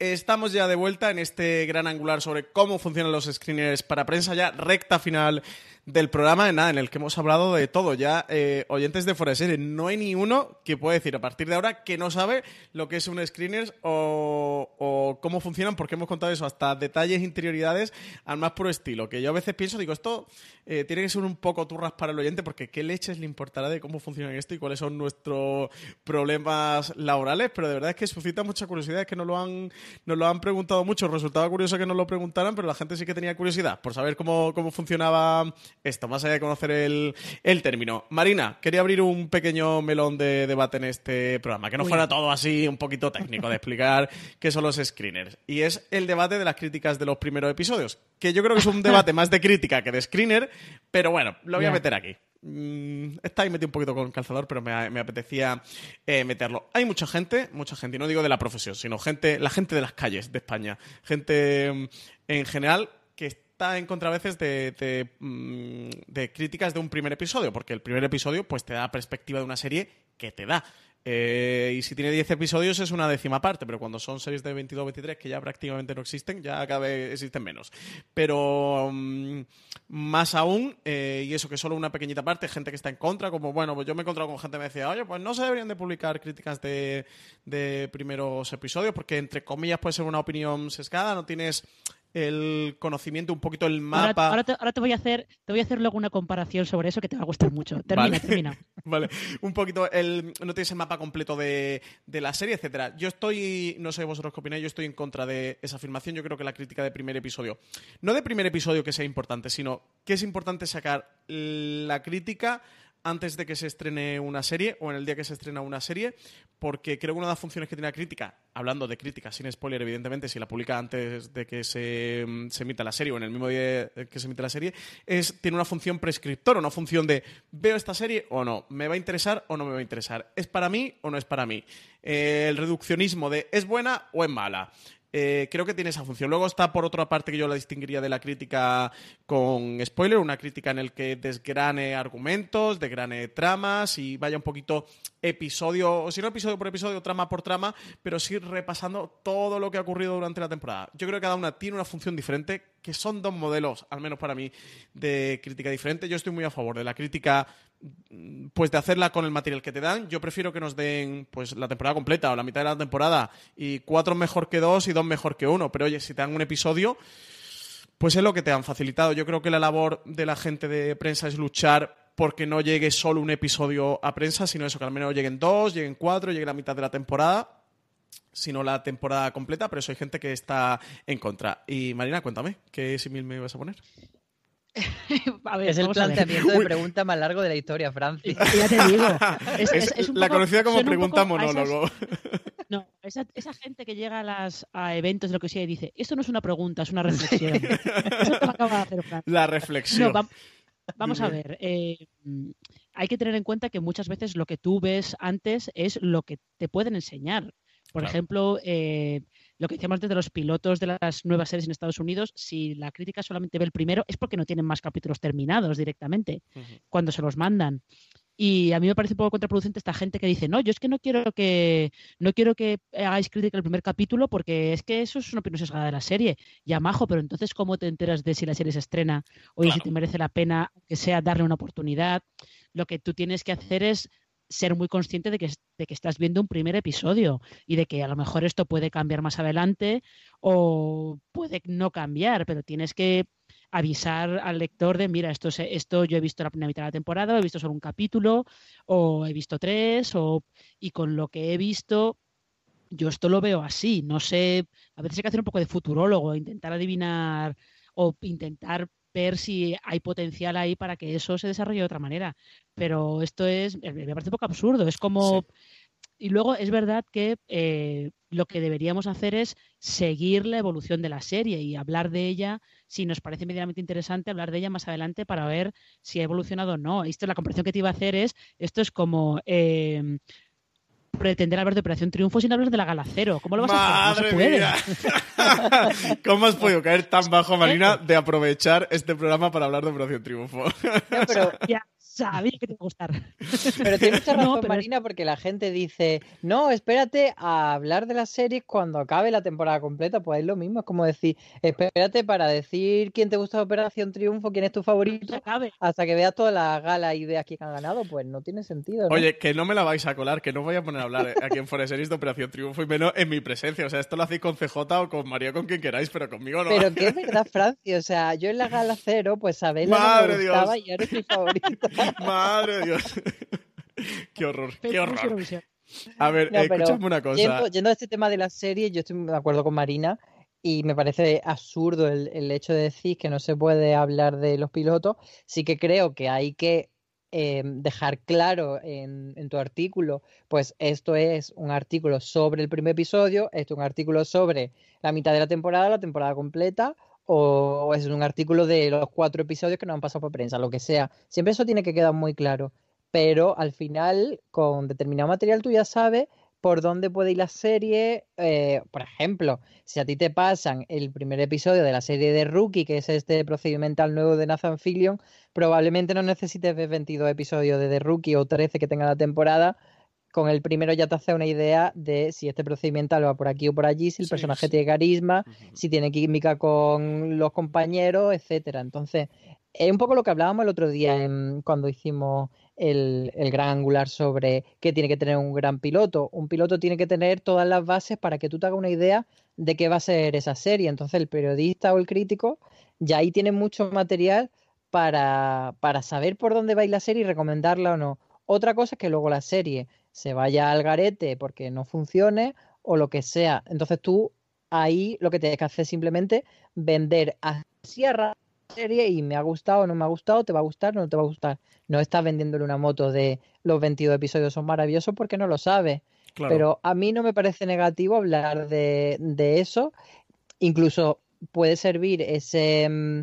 Estamos ya de vuelta en este gran angular sobre cómo funcionan los screeners para prensa, ya recta final del programa, en, nada, en el que hemos hablado de todo. Ya, eh, oyentes de Fuera de Serie, no hay ni uno que pueda decir a partir de ahora que no sabe lo que es un screener o, o cómo funcionan, porque hemos contado eso, hasta detalles, interioridades, al más puro estilo. Que yo a veces pienso, digo, esto eh, tiene que ser un poco turras para el oyente, porque qué leches le importará de cómo funciona esto y cuáles son nuestros problemas laborales, pero de verdad es que suscita mucha curiosidad, es que nos lo han, nos lo han preguntado mucho. Resultaba curioso que nos lo preguntaran, pero la gente sí que tenía curiosidad por saber cómo, cómo funcionaba esto, más allá de conocer el, el término. Marina, quería abrir un pequeño melón de debate en este programa, que no Uy. fuera todo así un poquito técnico de explicar qué son los screeners. Y es el debate de las críticas de los primeros episodios, que yo creo que es un debate más de crítica que de screener, pero bueno, lo voy a meter aquí. Mm, está ahí metido un poquito con calzador, pero me, me apetecía eh, meterlo. Hay mucha gente, mucha gente, y no digo de la profesión, sino gente, la gente de las calles de España, gente mm, en general que está en contra a veces mm, de críticas de un primer episodio, porque el primer episodio pues te da perspectiva de una serie que te da. Eh, y si tiene 10 episodios es una décima parte, pero cuando son series de 22 23 que ya prácticamente no existen, ya cada existen menos. Pero mm, más aún, eh, y eso que solo una pequeñita parte, gente que está en contra, como bueno, pues yo me he encontrado con gente que me decía, oye, pues no se deberían de publicar críticas de, de primeros episodios, porque entre comillas puede ser una opinión sesgada, no tienes el conocimiento, un poquito el mapa. Ahora, te, voy a hacer, te voy a hacer luego una comparación sobre eso que te va a gustar mucho. Termina, termina. vale, un poquito el. No tienes el mapa completo de, de, la serie, etcétera. Yo estoy, no sé vosotros qué opináis, yo estoy en contra de esa afirmación. Yo creo que la crítica de primer episodio. No de primer episodio que sea importante, sino que es importante sacar la crítica antes de que se estrene una serie o en el día que se estrena una serie, porque creo que una de las funciones que tiene la crítica, hablando de crítica, sin spoiler, evidentemente, si la publica antes de que se, se emita la serie o en el mismo día que se emite la serie, es, tiene una función prescriptora, una función de veo esta serie o no, me va a interesar o no me va a interesar, es para mí o no es para mí. Eh, el reduccionismo de es buena o es mala. Eh, creo que tiene esa función. Luego está por otra parte que yo la distinguiría de la crítica con spoiler, una crítica en el que desgrane argumentos, desgrane tramas y vaya un poquito episodio, o si no episodio por episodio, trama por trama, pero sí repasando todo lo que ha ocurrido durante la temporada. Yo creo que cada una tiene una función diferente, que son dos modelos, al menos para mí, de crítica diferente. Yo estoy muy a favor de la crítica pues de hacerla con el material que te dan. Yo prefiero que nos den pues la temporada completa o la mitad de la temporada y cuatro mejor que dos y dos mejor que uno. Pero oye, si te dan un episodio, pues es lo que te han facilitado. Yo creo que la labor de la gente de prensa es luchar porque no llegue solo un episodio a prensa, sino eso, que al menos lleguen dos, lleguen cuatro, llegue la mitad de la temporada, sino la temporada completa, pero eso hay gente que está en contra. Y Marina, cuéntame, ¿qué símil me vas a poner? es el planteamiento de pregunta más largo de la historia, Francis. Ya te digo. Es, la conocida como pregunta monólogo. no, esa, gente que llega a, las, a eventos de lo que sea y dice, esto no es una pregunta, es una reflexión. Eso te acaba de hacer, Francis. La reflexión. vamos a ver. Eh, hay que tener en cuenta que muchas veces lo que tú ves antes es lo que te pueden enseñar. Por ejemplo, eh, lo que decíamos de los pilotos de las nuevas series en Estados Unidos, si la crítica solamente ve el primero, es porque no tienen más capítulos terminados directamente cuando se los mandan. Y a mí me parece un poco contraproducente esta gente que dice, no, yo es que no quiero que no quiero que hagáis crítica del primer capítulo porque es que eso es una opinión sesgada de la serie. Ya majo, pero entonces ¿cómo te enteras de si la serie se estrena o si te merece la pena que sea darle una oportunidad? Lo que tú tienes que hacer es ser muy consciente de que, de que estás viendo un primer episodio y de que a lo mejor esto puede cambiar más adelante o puede no cambiar, pero tienes que avisar al lector de, mira, esto, esto yo he visto la primera mitad de la temporada, he visto solo un capítulo, o he visto tres, o, y con lo que he visto, yo esto lo veo así. No sé, a veces hay que hacer un poco de futurólogo, intentar adivinar o intentar ver si hay potencial ahí para que eso se desarrolle de otra manera. Pero esto es, eh, me parece un poco absurdo. Es como. Y luego es verdad que eh, lo que deberíamos hacer es seguir la evolución de la serie y hablar de ella, si nos parece medianamente interesante, hablar de ella más adelante para ver si ha evolucionado o no. Esto, la comparación que te iba a hacer es, esto es como eh, pretender hablar de Operación Triunfo sin hablar de la Galacero. ¿Cómo lo vas a hacer? No Mía. ¿Cómo has podido caer tan bajo, Marina, de aprovechar este programa para hablar de Operación Triunfo? pero ya sabía que te iba a gustar. Pero tiene mucha razón, Marina, porque la gente dice, no, espérate a hablar de la serie cuando acabe la temporada completa. Pues es lo mismo, es como decir, espérate para decir quién te gusta Operación Triunfo, quién es tu favorito, hasta que veas todas las galas y veas quién ha ganado, pues no tiene sentido. Oye, que no me la vais a colar, que no voy a poner a hablar aquí en Forest Series de Operación Triunfo y menos en mi presencia. O sea, esto lo hacéis con CJ o con María, con quien queráis, pero conmigo no. Pero que es verdad, Francia. O sea, yo en la gala cero, pues sabéis lo que me gustaba y eres mi favorito. Madre de Dios. qué horror, qué horror. A ver, escúchame una cosa. Yendo, a este tema de la serie, yo estoy de acuerdo con Marina y me parece absurdo el, hecho de decir que no se puede hablar de los pilotos. Sí que creo que hay que em, dejar claro en, en, tu artículo, pues esto es un artículo sobre el primer episodio, esto es un artículo sobre la mitad de la temporada, la temporada completa, o es un artículo de los cuatro episodios que no han pasado por prensa, lo que sea. Siempre eso tiene que quedar muy claro. Pero al final, con determinado material, tú ya sabes por dónde puede ir la serie. Eh, por ejemplo, si a ti te pasan el primer episodio de la serie de Rookie, que es este procedimental nuevo de Nathan Fillion, probablemente no necesites ver 22 episodios de The Rookie o 13 que tenga la temporada con el primero ya te hace una idea de si este procedimental va por aquí o por allí, si el personaje tiene carisma, si tiene química con los compañeros, etcétera. Entonces, es un poco lo que hablábamos el otro día cuando hicimos el, el, gran angular sobre qué tiene que tener un gran piloto. Un piloto tiene que tener todas las bases para que tú te hagas una idea de qué va a ser esa serie. Entonces, el periodista o el crítico ya ahí tiene mucho material para, para saber por dónde va a ir la serie y recomendarla o no. Otra cosa es que luego la serie se vaya al garete porque no funcione o lo que sea. Entonces tú ahí lo que tienes que hacer es simplemente vender a la serie y me ha gustado o no me ha gustado, te va a gustar o no te va a gustar. No estás vendiéndole una moto de los 22 episodios son maravillosos porque no lo sabes. Pero a mí no me parece negativo hablar de, de eso. Incluso puede servir ese mm,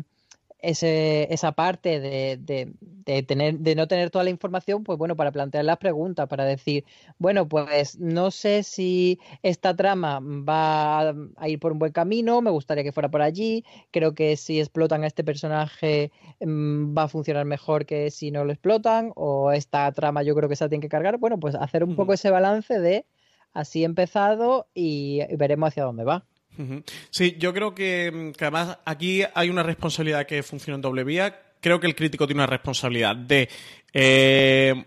ese, esa parte de, de, tener, de no tener toda la información, pues bueno, para plantear las preguntas, para decir, bueno, pues no sé si esta trama va a ir por un buen camino, me gustaría que fuera por allí, creo que si explotan a este personaje mm, va a funcionar mejor que si no lo explotan, o esta trama yo creo que se tiene que cargar, bueno, pues hacer un poco ese balance de así empezado y veremos hacia dónde va. Sí, yo creo que, además aquí hay una responsabilidad que funciona en doble vía. Creo que el crítico tiene una responsabilidad de eh,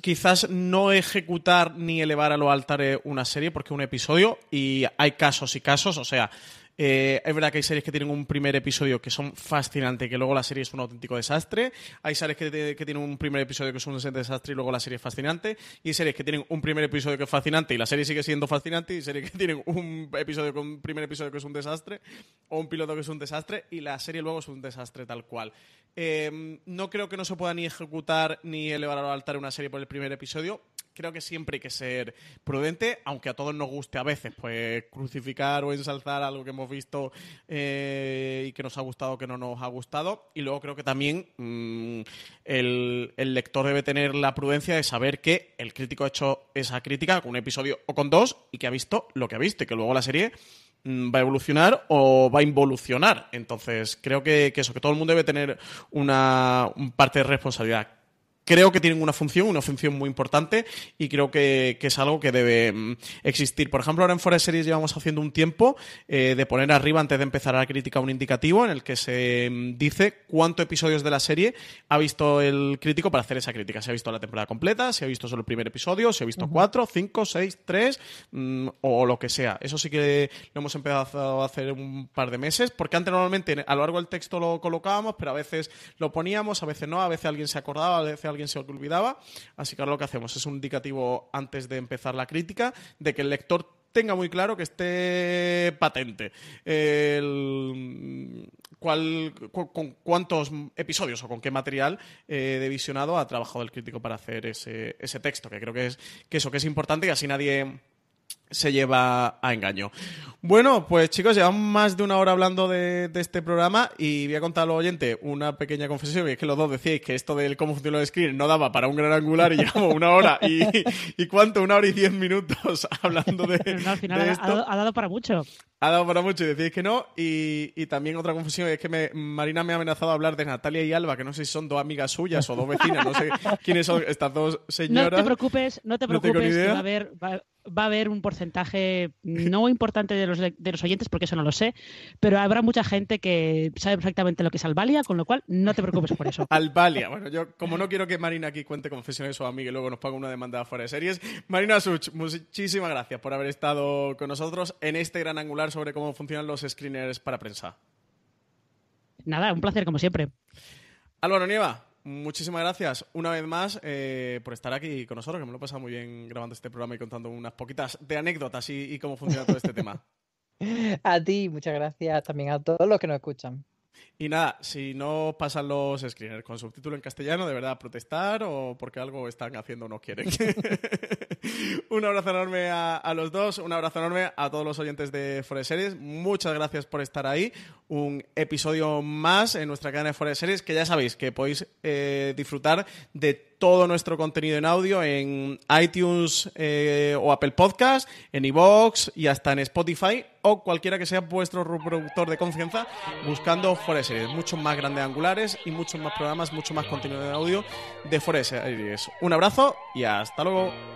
quizás no ejecutar ni elevar a lo altares una serie porque es un episodio y hay casos y casos, o sea, eh, es verdad que hay series que tienen un primer episodio que son fascinantes y que luego la serie es un auténtico desastre. Hay series que, tienen un primer episodio que es un desastre y luego la serie es fascinante. Y hay series que tienen un primer episodio que es fascinante y la serie sigue siendo fascinante. Y series que tienen un episodio con un primer episodio que es un desastre o un piloto que es un desastre y la serie luego es un desastre tal cual. Eh, no creo que no se pueda ni ejecutar ni elevar al altar una serie por el primer episodio creo que siempre hay que ser prudente, aunque a todos nos guste a veces, pues crucificar o ensalzar algo que hemos visto eh, y que nos ha gustado o que no nos ha gustado. Y luego creo que también mm, el, lector debe tener la prudencia de saber que el crítico ha hecho esa crítica con un episodio o con dos y que ha visto lo que ha visto y que luego la serie mm, va a evolucionar o va a involucionar. Entonces, creo que, eso, que todo el mundo debe tener una parte de responsabilidad creo que tienen una función, una función muy importante y creo que, es algo que debe mm, existir. Por ejemplo, ahora en Forest Series llevamos haciendo un tiempo eh, de poner arriba, antes de empezar la crítica, un indicativo en el que se mm, dice cuántos episodios de la serie ha visto el crítico para hacer esa crítica. Si ha visto la temporada completa, si ha visto solo el primer episodio, si ha visto cuatro, cinco, seis, tres mm, o lo que sea. Eso sí que lo hemos empezado a hacer un par de meses, porque antes normalmente a lo largo del texto lo colocábamos, pero a veces lo poníamos, a veces no, a veces alguien se acordaba, a veces alguien alguien se olvidaba. Así que ahora lo que hacemos es un indicativo antes de empezar la crítica de que el lector tenga muy claro que esté patente cuál, con cuántos episodios o con qué material eh, de visionado ha trabajado el crítico para hacer ese, ese texto, que creo que es que eso que es importante y así nadie se lleva a engaño. Bueno, pues chicos, llevamos más de una hora hablando de, este programa y voy a contar al oyente una pequeña confesión, y es que los dos decíais que esto del cómo funciona el screen no daba para un gran angular y llevamos una hora y, y cuánto, una hora y diez minutos hablando de, al final Ha, dado, para mucho. Ha dado para mucho y decís que no. Y, también otra confesión es que Marina me ha amenazado a hablar de Natalia y Alba, que no sé si son dos amigas suyas o dos vecinas, no sé quiénes son estas dos señoras. No te preocupes, no te preocupes, que va a haber va a haber un porcentaje no importante de los, de los oyentes, porque eso no lo sé, pero habrá mucha gente que sabe perfectamente lo que es Albalia, con lo cual no te preocupes por eso. Albalia, bueno, yo como no quiero que Marina aquí cuente confesiones o a mí que luego nos pague una demanda fuera de series, Marina Such, muchísimas gracias por haber estado con nosotros en este gran angular sobre cómo funcionan los screeners para prensa. Nada, un placer como siempre. Álvaro Nieva, muchísimas gracias una vez más eh, por estar aquí con nosotros, que me lo he pasado muy bien grabando este programa y contando unas poquitas de anécdotas y, y cómo funciona todo este tema. A ti, muchas gracias también a todos los que nos escuchan. Y nada, si no pasan los screeners con subtítulo en castellano, de verdad protestar o porque algo están haciendo o no quieren. un abrazo enorme a, los dos, un abrazo enorme a todos los oyentes de Forest Series. Muchas gracias por estar ahí. Un episodio más en nuestra cadena de Forest Series que ya sabéis que podéis eh, disfrutar de todo nuestro contenido en audio en iTunes eh, o Apple Podcast, en iVoox y hasta en Spotify o cualquiera que sea vuestro reproductor de confianza buscando Forest Series. Muchos más grandes angulares y muchos más programas, mucho más contenido en audio de Forest Series. Un abrazo y hasta luego.